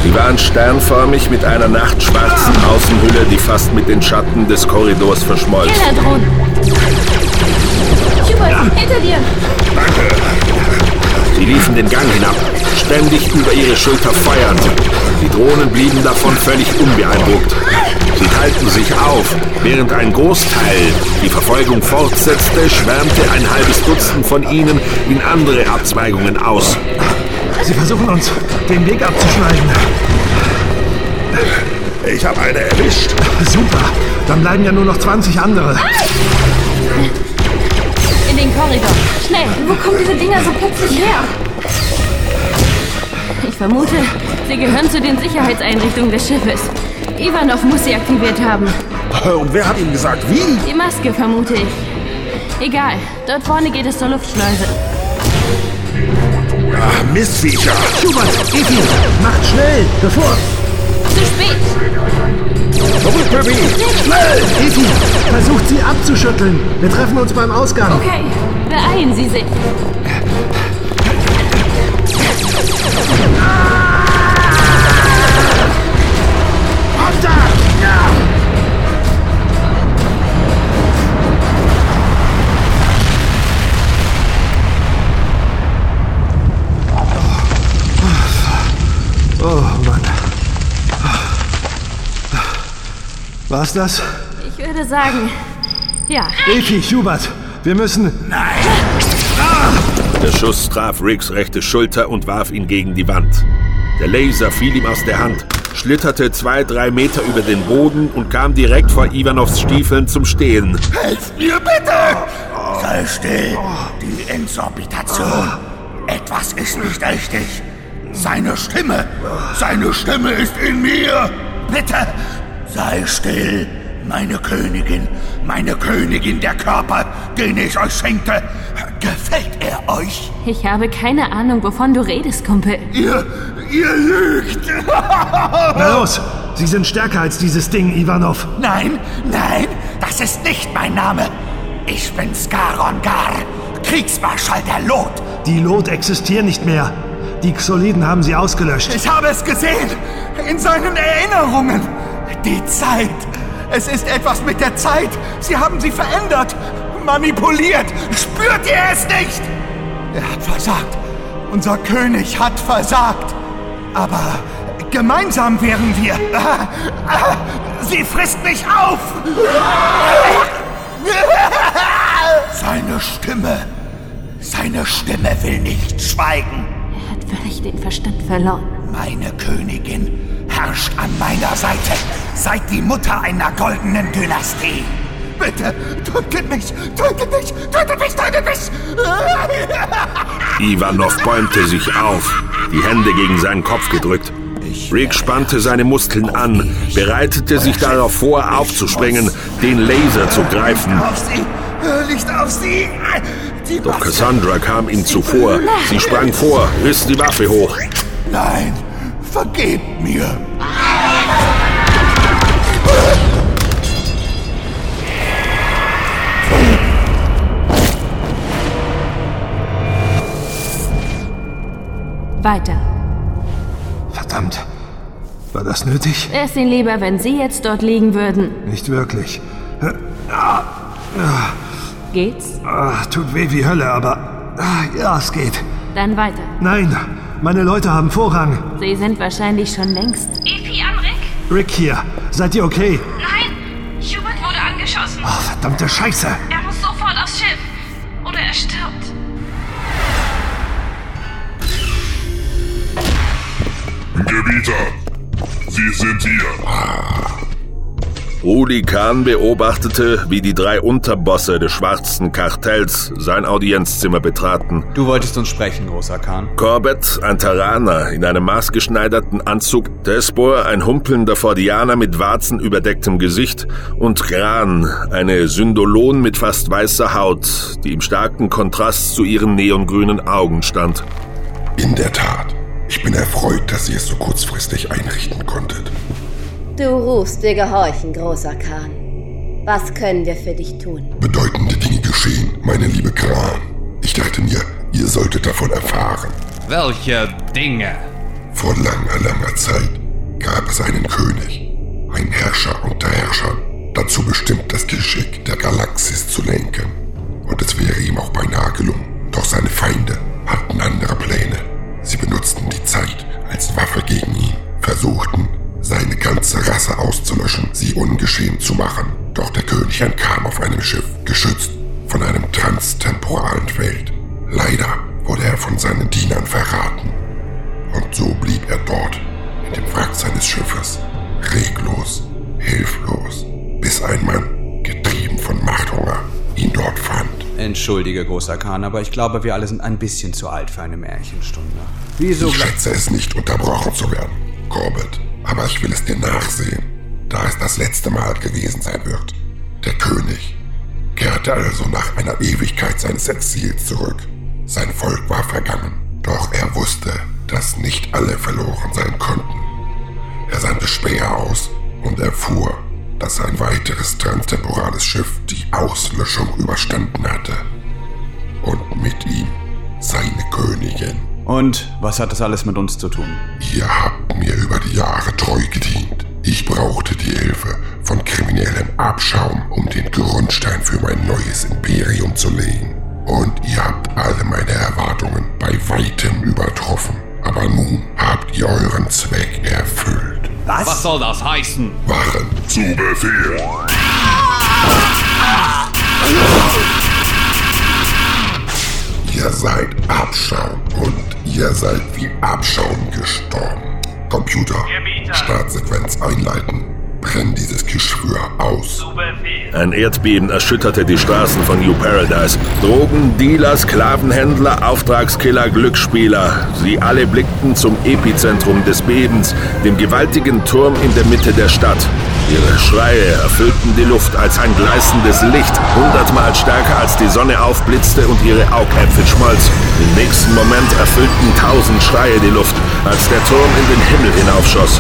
Sie waren sternförmig mit einer nachtschwarzen Außenhülle, die fast mit den Schatten des Korridors verschmolz. Kellerdrohnen! Hubert, hinter dir! Sie liefen den Gang hinab, ständig über ihre Schulter feuernd. Die Drohnen blieben davon völlig unbeeindruckt. Sie teilten sich auf. Während ein Großteil die Verfolgung fortsetzte, schwärmte ein halbes Dutzend von ihnen in andere Abzweigungen aus. Sie versuchen uns den Weg abzuschneiden. Ich habe eine erwischt. Super. Dann bleiben ja nur noch 20 andere. Den Korridor! Schnell! Wo kommen diese Dinger so plötzlich her? Ich vermute, sie gehören zu den Sicherheitseinrichtungen des Schiffes. Ivanov muss sie aktiviert haben. Und wer hat ihm gesagt, wie? Die Maske, vermute ich. Egal, dort vorne geht es zur Luftschleuse. Ach, Mistviecher. Schubert, Efi, macht schnell, bevor... Zu spät! Zurück, Baby. Schnell! Efi, versucht sie abzuschütteln. Wir treffen uns beim Ausgang. Okay. Beeilen Sie sich! Runter! War's das? Ich würde sagen, ja. Efi, Schubert, wir müssen... Der Schuss traf Riggs rechte Schulter und warf ihn gegen die Wand. Der Laser fiel ihm aus der Hand, schlitterte zwei, drei Meter über den Boden und kam direkt vor Ivanovs Stiefeln zum Stehen. Helft mir bitte! Sei still, die Exorbitation. Etwas ist nicht richtig. Seine Stimme, seine Stimme ist in mir. Bitte, sei still, meine Königin, meine Königin, der Körper, den ich euch schenkte. Gefällt er euch? Ich habe keine Ahnung, wovon du redest, Kumpel. Ihr, ihr lügt! <laughs> Na los, Sie sind stärker als dieses Ding, Ivanov. Nein, nein, das ist nicht mein Name. Ich bin Skaron Gar, Kriegsmarschall der Lot. Die Lot existieren nicht mehr. Die Xoliden haben sie ausgelöscht. Ich habe es gesehen, in seinen Erinnerungen. Die Zeit. Es ist etwas mit der Zeit. Sie haben sie verändert, manipuliert. Spürt ihr es nicht? Er hat versagt. Unser König hat versagt. Aber gemeinsam wären wir. <laughs> Sie frisst mich auf. <laughs> Seine Stimme. Seine Stimme will nicht schweigen. Er hat völlig den Verstand verloren. Meine Königin herrscht an meiner Seite seit die Mutter einer goldenen Dynastie. Bitte, tötet mich, tötet mich, tötet mich, tötet mich! <laughs> Ivanov bäumte sich auf, die Hände gegen seinen Kopf gedrückt. Rick spannte seine Muskeln an, bereitete sich darauf vor, aufzuspringen, den Laser zu greifen. Auf sie! Nicht auf sie! Doch Cassandra kam ihm zuvor. Sie sprang vor, riss die Waffe hoch. Nein, vergebt mir! Weiter. Verdammt. War das nötig? Es Ihnen lieber, wenn Sie jetzt dort liegen würden? Nicht wirklich. Geht's? ah, tut weh wie Hölle, aber ah, ja, es geht. Dann weiter. Nein, meine Leute haben Vorrang. Sie sind wahrscheinlich schon längst. EP an Rick? Rick hier. Seid ihr okay? Nein! Schubert wurde angeschossen. Oh, verdammte Scheiße. Er muss sofort aufs Schiff. Oder er stirbt. Gebieter, Sie sind hier. Rudi Kahn beobachtete, wie die drei Unterbosse des schwarzen Kartells sein Audienzzimmer betraten. Du wolltest uns sprechen, großer Kahn. Corbett, ein Terraner in einem maßgeschneiderten Anzug, Despor, ein humpelnder Fordianer mit warzenüberdecktem Gesicht und Gran, eine Syndolon mit fast weißer Haut, die im starken Kontrast zu ihren neongrünen Augen stand. In der Tat. Ich bin erfreut, dass ihr es so kurzfristig einrichten konntet. Du rufst, wir gehorchen, großer Kahn. Was können wir für dich tun? Bedeutende Dinge geschehen, meine liebe Kran. Ich dachte mir, ihr solltet davon erfahren. Welche Dinge? Vor langer, langer Zeit gab es einen König, ein Herrscher unter Herrschern, dazu bestimmt, das Geschick der Galaxis zu lenken. Und es wäre ihm auch beinahe gelungen. Doch seine Feinde hatten andere Pläne. Sie benutzten die Zeit als Waffe gegen ihn, versuchten, seine ganze Rasse auszulöschen, sie ungeschehen zu machen. Doch der König entkam auf einem Schiff, geschützt von einem transtemporalen Feld. Leider wurde er von seinen Dienern verraten. Und so blieb er dort, in dem Wrack seines Schiffes, reglos, hilflos, bis ein Mann, getrieben von Machthunger, ihn dort fand. Entschuldige, großer Kahn, aber ich glaube, wir alle sind ein bisschen zu alt für eine Märchenstunde. Wieso? Ich schätze es nicht, unterbrochen zu werden, Corbett. Aber ich will es dir nachsehen, da es das letzte Mal gewesen sein wird. Der König kehrte also nach einer Ewigkeit seines Exils zurück. Sein Volk war vergangen, doch er wusste, dass nicht alle verloren sein konnten. Er sandte Späher aus und erfuhr, dass ein weiteres transtemporales Schiff die Auslöschung überstanden hatte. Und mit ihm seine Königin. Und was hat das alles mit uns zu tun? Ihr habt mir über die Jahre treu gedient. Ich brauchte die Hilfe von kriminellem Abschaum, um den Grundstein für mein neues Imperium zu legen. Und ihr habt alle meine Erwartungen bei weitem übertroffen. Aber nun habt ihr euren Zweck erfüllt. Was? Was soll das heißen? Wachen zu Befehl. Ihr seid Abschaum und ihr seid wie Abschaum gestorben. Computer, Startsequenz einleiten. Ein Erdbeben erschütterte die Straßen von New Paradise. Drogendealer, Sklavenhändler, Auftragskiller, Glücksspieler. Sie alle blickten zum Epizentrum des Bebens, dem gewaltigen Turm in der Mitte der Stadt. Ihre Schreie erfüllten die Luft als ein gleißendes Licht, hundertmal stärker als die Sonne aufblitzte und ihre Augäpfel schmolz. Im nächsten Moment erfüllten tausend Schreie die Luft, als der Turm in den Himmel hinaufschoss.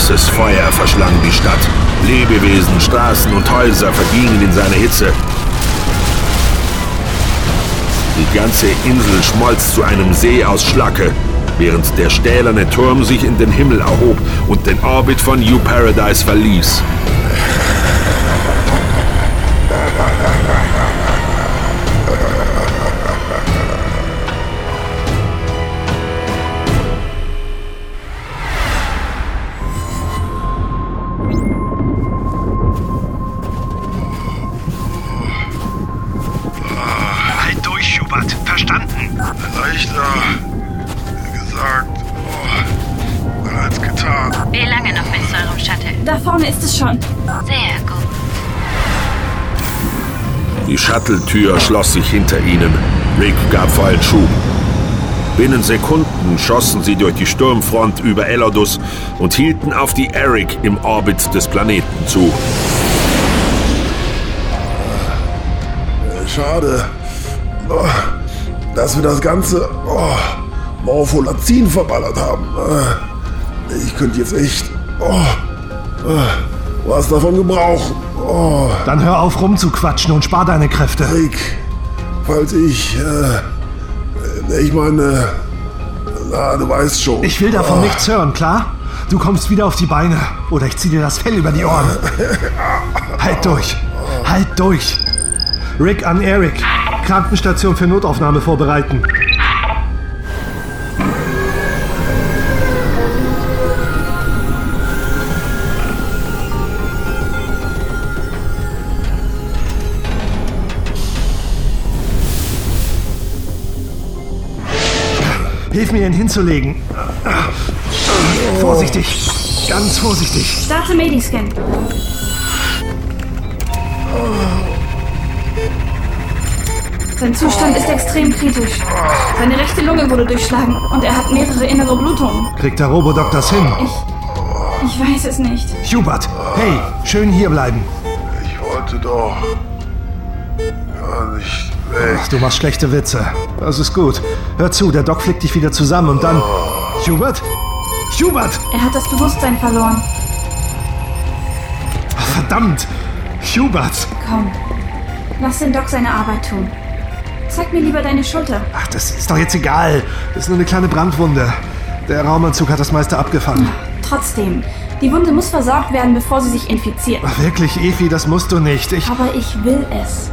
Weißes Feuer verschlang die Stadt. Lebewesen, Straßen und Häuser vergingen in seine Hitze. Die ganze Insel schmolz zu einem See aus Schlacke, während der stählerne Turm sich in den Himmel erhob und den Orbit von New Paradise verließ. Shuttle-Tür schloss sich hinter ihnen. Rick gab vollen Schub. Binnen Sekunden schossen sie durch die Sturmfront über Elodus und hielten auf die Eric im Orbit des Planeten zu. Schade, oh, dass wir das ganze oh, Morpholazin verballert haben. Ich könnte jetzt echt. Oh, oh, was davon gebrauchen. Oh. Dann hör auf rumzuquatschen und spar deine Kräfte. Rick, falls ich, äh, ich meine, na, du weißt schon. Ich will davon Oh. nichts hören, klar? Du kommst wieder auf die Beine oder ich zieh dir das Fell über die Ohren. <laughs> halt durch. Halt durch. Rick an Eric. Krankenstation für Notaufnahme vorbereiten. Hilf mir, ihn hinzulegen. Vorsichtig. Ganz vorsichtig. Starte Mediscan. Sein Zustand ist extrem kritisch. Seine rechte Lunge wurde durchschlagen und er hat mehrere innere Blutungen. Kriegt der Robodoc das hin? Ich weiß es nicht. Hubert, hey, schön hier bleiben. Ich wollte doch gar nicht weg. Ach, du machst schlechte Witze. Das ist gut. Hör zu, der Doc flickt dich wieder zusammen und dann... Hubert? Hubert! Er hat das Bewusstsein verloren. Ach, verdammt! Hubert! Komm, lass den Doc seine Arbeit tun. Zeig mir lieber deine Schulter. Ach, das ist doch jetzt egal. Das ist nur eine kleine Brandwunde. Der Raumanzug hat das meiste abgefangen. Trotzdem, die Wunde muss versorgt werden, bevor sie sich infiziert. Ach, wirklich, Evi, das musst du nicht. Ich... Aber ich will es.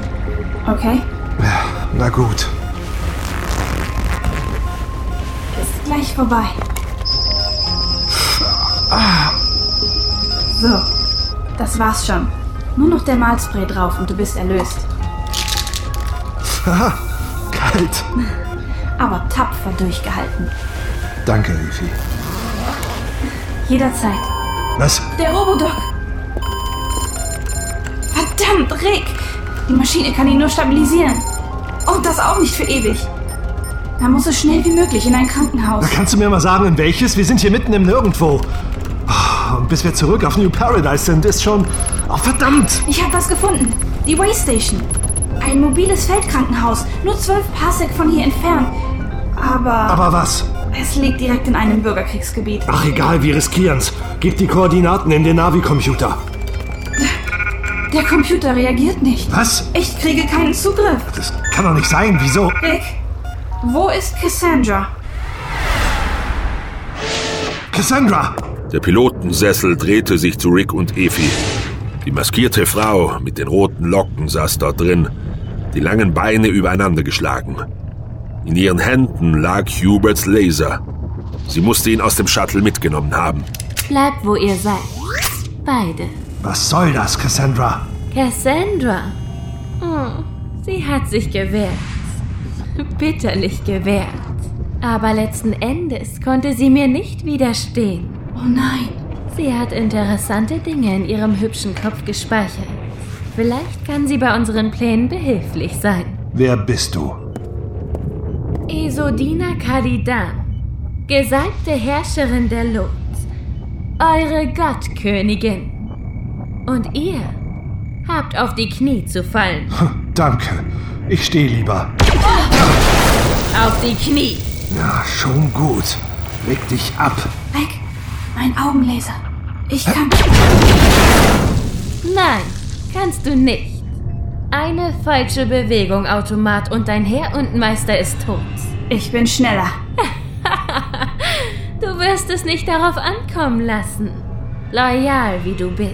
Okay? Ja, na gut. Gleich vorbei. Ah, So, das war's schon. Nur noch der Malspray drauf und du bist erlöst. haha, kalt. Aber tapfer durchgehalten. Danke, Evi. Jederzeit. Was? Der Robodoc! Verdammt, Rick! Die Maschine kann ihn nur stabilisieren. Und das auch nicht für ewig. Er muss so schnell wie möglich in ein Krankenhaus. Na, kannst du mir mal sagen, in welches? Wir sind hier mitten im Nirgendwo. Ah, Und bis wir zurück auf New Paradise sind, ist schon... Oh, verdammt! Ich habe was gefunden. Die Waystation. Ein mobiles Feldkrankenhaus. Nur zwölf Parsec von hier entfernt. Aber... Aber was? Es liegt direkt in einem Bürgerkriegsgebiet. Ach, egal, wir riskieren's. Gib die Koordinaten in den Navi-Computer. Der Computer reagiert nicht. Was? Ich kriege keinen Zugriff. Das kann doch nicht sein. Wieso? Rick, wo ist Cassandra? Cassandra! Der Pilotensessel drehte sich zu Rick und Efi. Die maskierte Frau mit den roten Locken saß dort drin, die langen Beine übereinander geschlagen. In ihren Händen lag Huberts Laser. Sie musste ihn aus dem Shuttle mitgenommen haben. Bleibt, wo ihr seid. Beide. Was soll das, Cassandra? Cassandra. Oh, sie hat sich gewehrt. <laughs> Bitterlich gewehrt. Aber letzten Endes konnte sie mir nicht widerstehen. Oh nein. Sie hat interessante Dinge in ihrem hübschen Kopf gespeichert. Vielleicht kann sie bei unseren Plänen behilflich sein. Wer bist du? Isodina Kalidan, gesalbte Herrscherin der Lot, eure Gottkönigin. Und ihr habt auf die Knie zu fallen. Danke. Ich stehe lieber. Auf die Knie! Ja, schon gut. Leg dich ab. Rick, mein Augenlaser. Ich kann... Nein, kannst du nicht. Eine falsche Bewegung, Automat, und dein Herr und Meister ist tot. Ich bin schneller. <laughs> Du wirst es nicht darauf ankommen lassen. Loyal wie du bist.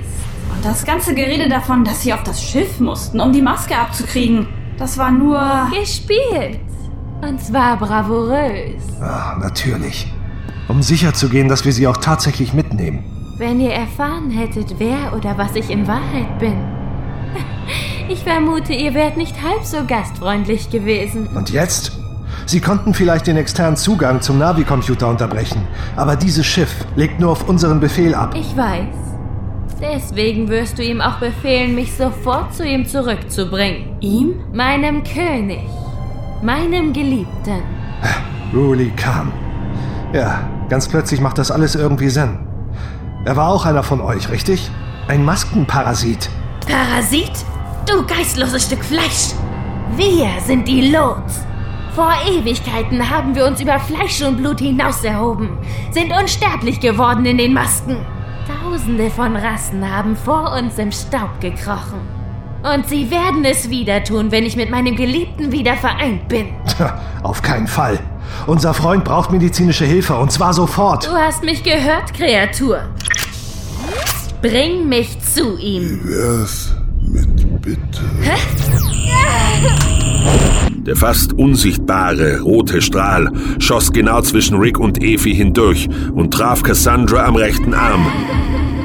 Und das ganze Gerede davon, dass sie auf das Schiff mussten, um die Maske abzukriegen, das war nur... Gespielt. Und zwar bravourös. Ah, natürlich. Um sicher zu gehen, dass wir sie auch tatsächlich mitnehmen. Wenn ihr erfahren hättet, wer oder was ich in Wahrheit bin. <laughs> Ich vermute, ihr wärt nicht halb so gastfreundlich gewesen. Und jetzt? Sie konnten vielleicht den externen Zugang zum Navi-Computer unterbrechen, aber dieses Schiff legt nur auf unseren Befehl ab. Ich weiß. Deswegen wirst du ihm auch befehlen, mich sofort zu ihm zurückzubringen. Ihm? Meinem König. Meinem Geliebten. Ruli Khan. Ja, ganz plötzlich macht das alles irgendwie Sinn. Er war auch einer von euch, richtig? Ein Maskenparasit. Parasit? Du geistloses Stück Fleisch! Wir sind die Lots. Vor Ewigkeiten haben wir uns über Fleisch und Blut hinaus erhoben, sind unsterblich geworden in den Masken. Tausende von Rassen haben vor uns im Staub gekrochen. Und sie werden es wieder tun, wenn ich mit meinem Geliebten wieder vereint bin. Auf keinen Fall. Unser Freund braucht medizinische Hilfe und zwar sofort. Du hast mich gehört, Kreatur. Bring mich zu ihm. Wär's mit Bitte. Hä? Der fast unsichtbare rote Strahl schoss genau zwischen Rick und Efi hindurch und traf Cassandra am rechten Arm.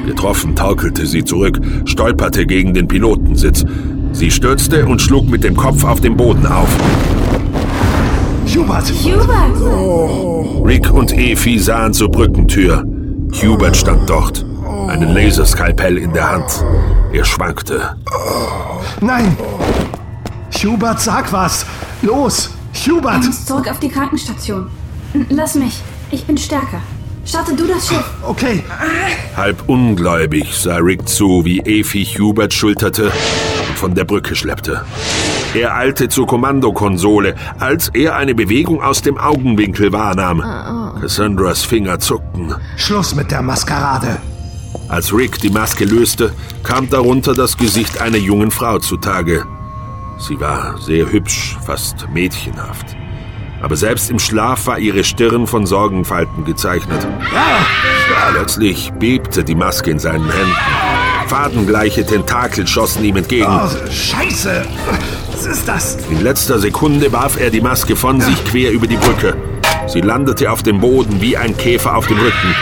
Getroffen taukelte sie zurück, stolperte gegen den Pilotensitz. Sie stürzte und schlug mit dem Kopf auf den Boden auf. Hubert! Hubert! Rick und Efi sahen zur Brückentür. Hubert stand dort, einen Laserskalpell in der Hand. Er schwankte. Nein! Hubert, sag was! Los! Hubert! Ich muss zurück auf die Krankenstation. Lass mich. Ich bin stärker. Starte du das Schiff. Okay. Halb ungläubig sah Rick zu, wie Efi Hubert schulterte und von der Brücke schleppte. Er eilte zur Kommandokonsole, als er eine Bewegung aus dem Augenwinkel wahrnahm. Cassandras Finger zuckten. Schluss mit der Maskerade. Als Rick die Maske löste, kam darunter das Gesicht einer jungen Frau zutage. Sie war sehr hübsch, fast mädchenhaft. Aber selbst im Schlaf war ihre Stirn von Sorgenfalten gezeichnet. Plötzlich bebte die Maske in seinen Händen. Fadengleiche Tentakel schossen ihm entgegen. Oh, Scheiße! Was ist das? In letzter Sekunde warf er die Maske von sich quer über die Brücke. Sie landete auf dem Boden wie ein Käfer auf dem Rücken.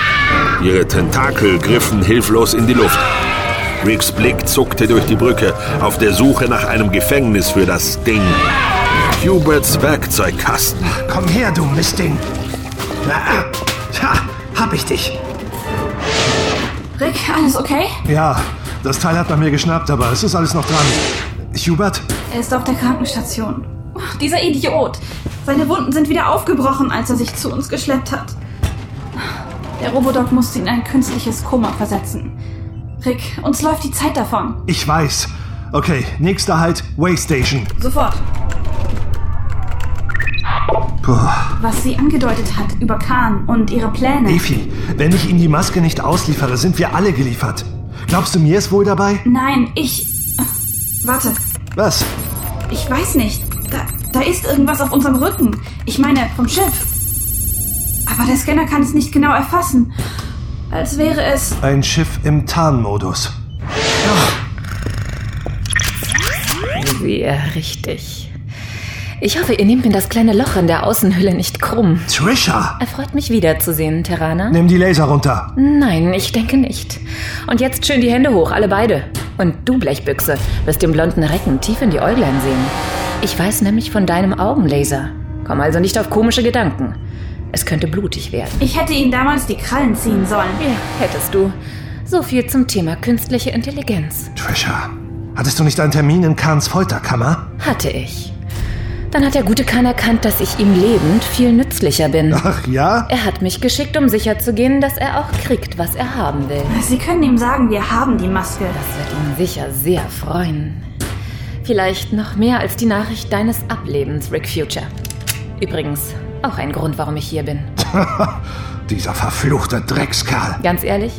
Ihre Tentakel griffen hilflos in die Luft. Ricks Blick zuckte durch die Brücke auf der Suche nach einem Gefängnis für das Ding. Huberts Werkzeugkasten. Komm her, du Mistding! Na, tja, hab ich dich. Rick, alles okay? Ja, das Teil hat man mir geschnappt, aber es ist alles noch dran. Hubert? Er ist auf der Krankenstation. Dieser Idiot. Seine Wunden sind wieder aufgebrochen, als er sich zu uns geschleppt hat. Der Robodoc musste ihn in ein künstliches Koma versetzen. Rick, uns läuft die Zeit davon. Ich weiß. Okay, nächster Halt, Waystation. Sofort. Puh. Was sie angedeutet hat über Khan und ihre Pläne. Efi, wenn ich ihm die Maske nicht ausliefere, sind wir alle geliefert. Glaubst du, mir ist wohl dabei? Nein, ich. äh, Warte, Was? ich weiß nicht. Da, da ist irgendwas auf unserem Rücken. Ich meine, vom Schiff. Aber der Scanner kann es nicht genau erfassen. Als wäre es. Ein Schiff im Tarnmodus. Sehr richtig. Ich hoffe, ihr nehmt mir das kleine Loch in der Außenhülle nicht krumm. Trisha! Erfreut mich wiederzusehen, Terraner. Nimm die Laser runter. Nein, ich denke nicht. Und jetzt schön die Hände hoch, alle beide. Und du, Blechbüchse, wirst den blonden Recken tief in die Äuglein sehen. Ich weiß nämlich von deinem Augenlaser. Komm also nicht auf komische Gedanken. Es könnte blutig werden. Ich hätte ihn damals die Krallen ziehen sollen. Ja, hättest du. So viel zum Thema künstliche Intelligenz. Trisha, hattest du nicht einen Termin in Kahns Folterkammer? Hatte ich. Dann hat der gute Kahn erkannt, dass ich ihm lebend viel nützlicher bin. Ach ja? Er hat mich geschickt, um sicherzugehen, dass er auch kriegt, was er haben will. Sie können ihm sagen, wir haben die Maske. Das wird ihn sicher sehr freuen. Vielleicht noch mehr als die Nachricht deines Ablebens, Rick Future. Übrigens, auch ein Grund, warum ich hier bin. <laughs> Dieser verfluchte Dreckskerl. Ganz ehrlich,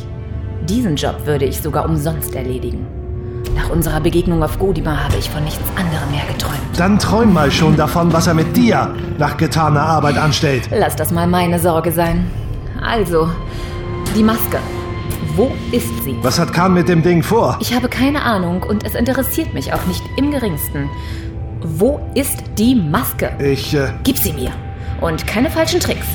diesen Job würde ich sogar umsonst erledigen. Nach unserer Begegnung auf Godima habe ich von nichts anderem mehr geträumt. Dann träum mal schon davon, was er mit dir nach getaner Arbeit anstellt. Lass das mal meine Sorge sein. Also, die Maske. Wo ist sie? Was hat Kahn mit dem Ding vor? Ich habe keine Ahnung und es interessiert mich auch nicht im geringsten. Wo ist die Maske? Ich, äh, Gib sie mir. Und keine falschen Tricks.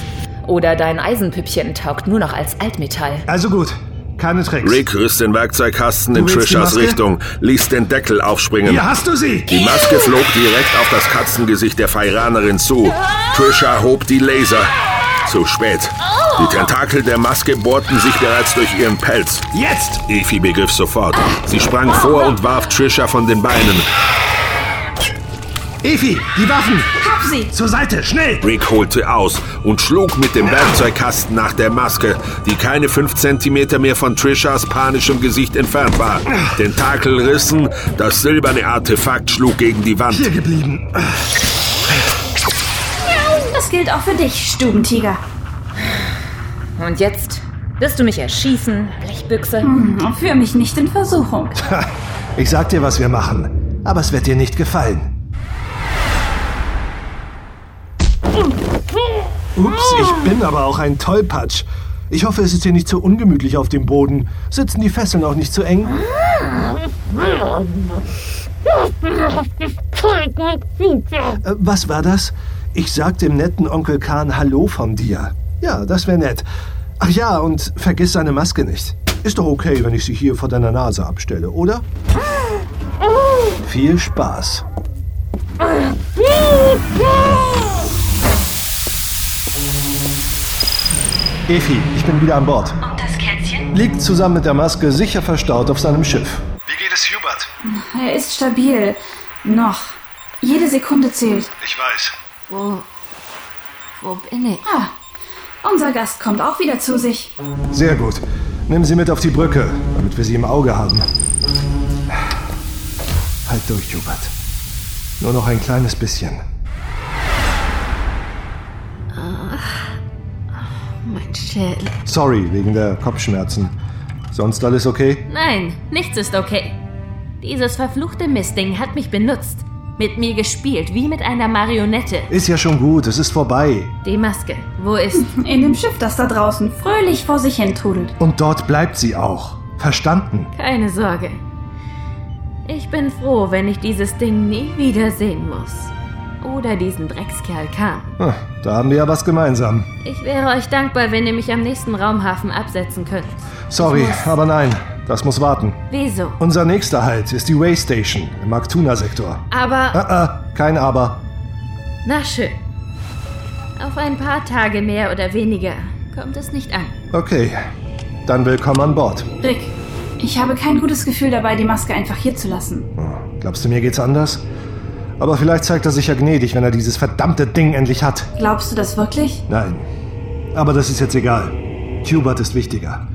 Oder dein Eisenpüppchen taugt nur noch als Altmetall. Also gut, keine Tricks. Rick riss den Werkzeugkasten in Trishas? Richtung, ließ den Deckel aufspringen. Hier hast du sie! Die Maske flog direkt auf das Katzengesicht der Feiranerin zu. Trisha hob die Laser. Zu spät. Die Tentakel der Maske bohrten sich bereits durch ihren Pelz. Jetzt! Efi begriff sofort. Sie sprang vor und warf Trisha von den Beinen. Efi, die Waffen! Hab sie! Zur Seite, schnell! Rick holte aus und schlug mit dem Werkzeugkasten nach der Maske, die keine fünf Zentimeter mehr von Trishas panischem Gesicht entfernt war. Tentakel rissen, das silberne Artefakt schlug gegen die Wand. Hier geblieben. Das gilt auch für dich, Stubentiger. Und jetzt Wirst du mich erschießen, Blechbüchse? Hm, führ mich nicht in Versuchung. Ich sag dir, was wir machen, aber es wird dir nicht gefallen. Ups, ich bin aber auch ein Tollpatsch. Ich hoffe, es ist hier nicht zu ungemütlich auf dem Boden. Sitzen die Fesseln auch nicht zu eng? Äh, was war das? Ich sagte dem netten Onkel Kahn Hallo von dir. Ja, das wäre nett. Ach ja, und vergiss seine Maske nicht. Ist doch okay, wenn ich sie hier vor deiner Nase abstelle, oder? Viel Spaß. Efi, ich bin wieder an Bord. Und das Kätzchen? Liegt zusammen mit der Maske sicher verstaut auf seinem Schiff. Wie geht es Hubert? Er ist stabil. Noch. Jede Sekunde zählt. Ich weiß. Wo. Wo bin ich? Ah, unser Gast kommt auch wieder zu sich. Sehr gut. Nimm sie mit auf die Brücke, damit wir sie im Auge haben. Halt durch, Hubert. Nur noch ein kleines bisschen. Schädel. Sorry wegen der Kopfschmerzen. Sonst alles okay? Nein, nichts ist okay. Dieses verfluchte Mistding hat mich benutzt. Mit mir gespielt, wie mit einer Marionette. Ist ja schon gut, es ist vorbei. Die Maske, wo ist. <laughs> In dem Schiff, das da draußen fröhlich vor sich hin trudelt. Und dort bleibt sie auch. Verstanden? Keine Sorge. Ich bin froh, wenn ich dieses Ding nie wiedersehen muss. Oder diesen Dreckskerl Kahn. Ah, Da haben wir ja was gemeinsam. Ich wäre euch dankbar, wenn ihr mich am nächsten Raumhafen absetzen könnt. Sorry, aber nein, das muss warten. Wieso? Unser nächster Halt ist die Way Station im Aktuna-Sektor. Aber. Ah, ah, kein Aber. Na schön. Auf ein paar Tage mehr oder weniger kommt es nicht an. Okay, dann willkommen an Bord. Rick, ich habe kein gutes Gefühl dabei, die Maske einfach hier zu lassen. Glaubst du, mir geht's anders? Aber vielleicht zeigt er sich ja gnädig, wenn er dieses verdammte Ding endlich hat. Glaubst du das wirklich? Nein. Aber das ist jetzt egal. Hubert ist wichtiger.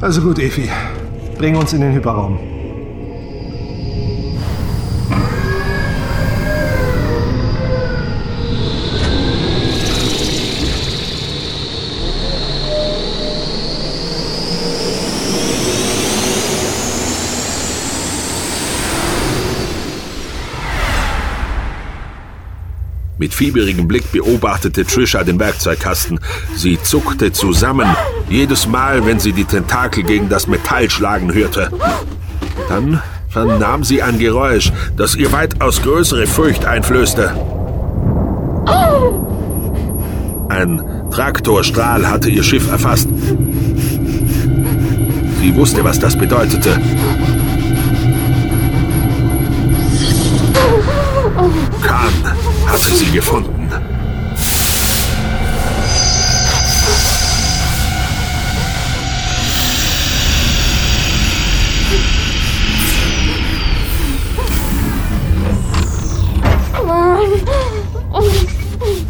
Also gut, Efi. Bring uns in den Hyperraum. Mit fieberigem Blick beobachtete Trisha den Werkzeugkasten. Sie zuckte zusammen, jedes Mal, wenn sie die Tentakel gegen das Metall schlagen hörte. Dann vernahm sie ein Geräusch, das ihr weitaus größere Furcht einflößte. Ein Traktorstrahl hatte ihr Schiff erfasst. Sie wusste, was das bedeutete. Khan hatte sie gefunden.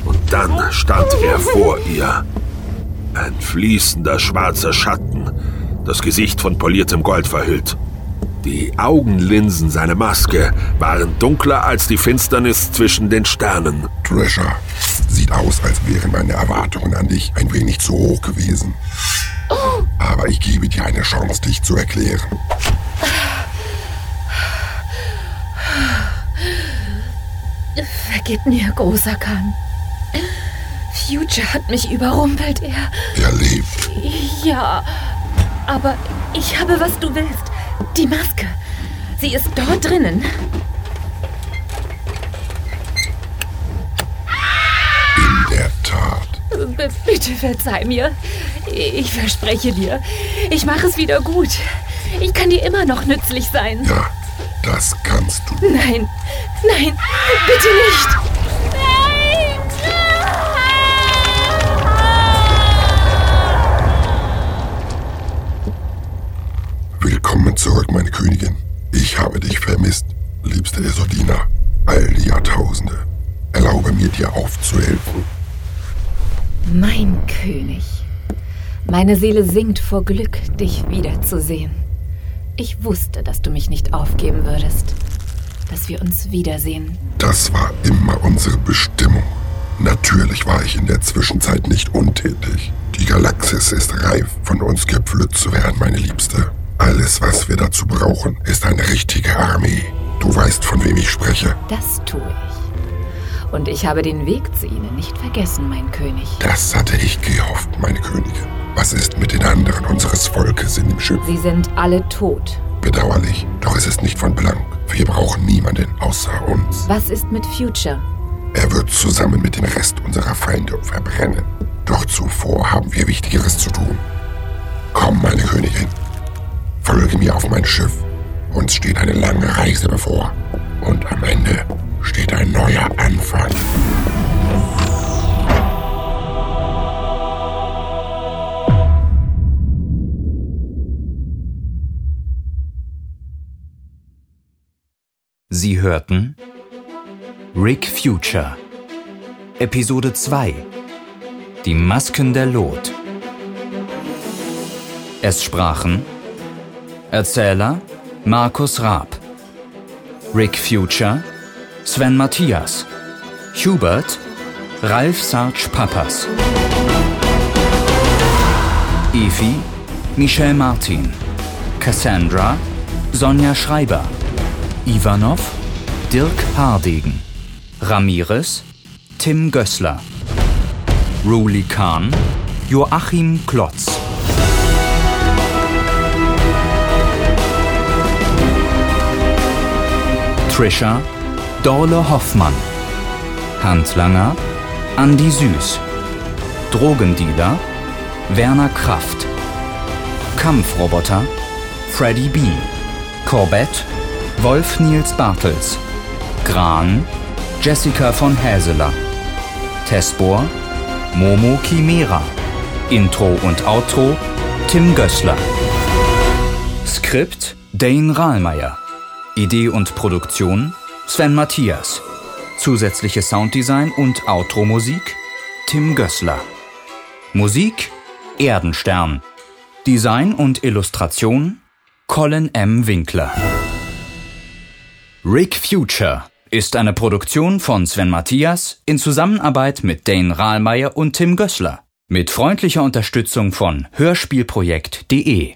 Und dann stand er vor ihr. Ein fließender schwarzer Schatten, das Gesicht von poliertem Gold verhüllt. Die Augenlinsen seiner Maske waren dunkler als die Finsternis zwischen den Sternen. Treasure, sieht aus, als wären meine Erwartungen an dich ein wenig zu hoch gewesen. Aber ich gebe dir eine Chance, dich zu erklären. Vergib mir, großer Khan. Future hat mich überrumpelt, er. Er lebt. Ja, aber ich habe, was du willst. Die Maske. Sie ist dort drinnen. In der Tat. B bitte verzeih mir. Ich verspreche dir, ich mache es wieder gut. Ich kann dir immer noch nützlich sein. Ja, das kannst du. Nein, nein, bitte nicht. Zurück, meine Königin. Ich habe dich vermisst, liebste Esodina. All die Jahrtausende. Erlaube mir, dir aufzuhelfen. Mein König. Meine Seele singt vor Glück, dich wiederzusehen. Ich wusste, dass du mich nicht aufgeben würdest. Dass wir uns wiedersehen. Das war immer unsere Bestimmung. Natürlich war ich in der Zwischenzeit nicht untätig. Die Galaxis ist reif, von uns gepflückt zu werden, meine Liebste. Alles, was wir dazu brauchen, ist eine richtige Armee. Du weißt, von wem ich spreche. Das tue ich. Und ich habe den Weg zu ihnen nicht vergessen, mein König. Das hatte ich gehofft, meine Königin. Was ist mit den anderen unseres Volkes in dem Schiff? Sie sind alle tot. Bedauerlich, doch es ist nicht von Belang. Wir brauchen niemanden außer uns. Was ist mit Future? Er wird zusammen mit dem Rest unserer Feinde verbrennen. Doch zuvor haben wir Wichtigeres zu tun. Komm, meine Königin. Folge mir auf mein Schiff. Uns steht eine lange Reise bevor. Und am Ende steht ein neuer Anfang. Sie hörten Rick Future Episode 2 Die Masken der Lot Es sprachen Erzähler Markus Raab. Rick Future Sven Matthias. Hubert Ralf Sarge Pappas. Efi Michelle Martin. Cassandra Sonja Schreiber. Ivanov Dirk Hardegen. Ramirez Tim Gößler Ruli Kahn Joachim Klotz Trisha Dorle Hoffmann Handlanger Andi Süß Drogendealer Werner Kraft Kampfroboter Freddy B Corbett Wolf Nils Bartels Gran Jessica von Häseler Tespor Momo Chimera Intro und Outro Tim Gößler Skript Dane Rahlmeier Idee und Produktion Sven Matthias. Zusätzliche Sounddesign und Outro-Musik Tim Gößler Musik Erdenstern. Design und Illustration Colin M. Winkler. Rick Future ist eine Produktion von Sven Matthias in Zusammenarbeit mit Dane Rahlmeier und Tim Gößler mit freundlicher Unterstützung von Hörspielprojekt.de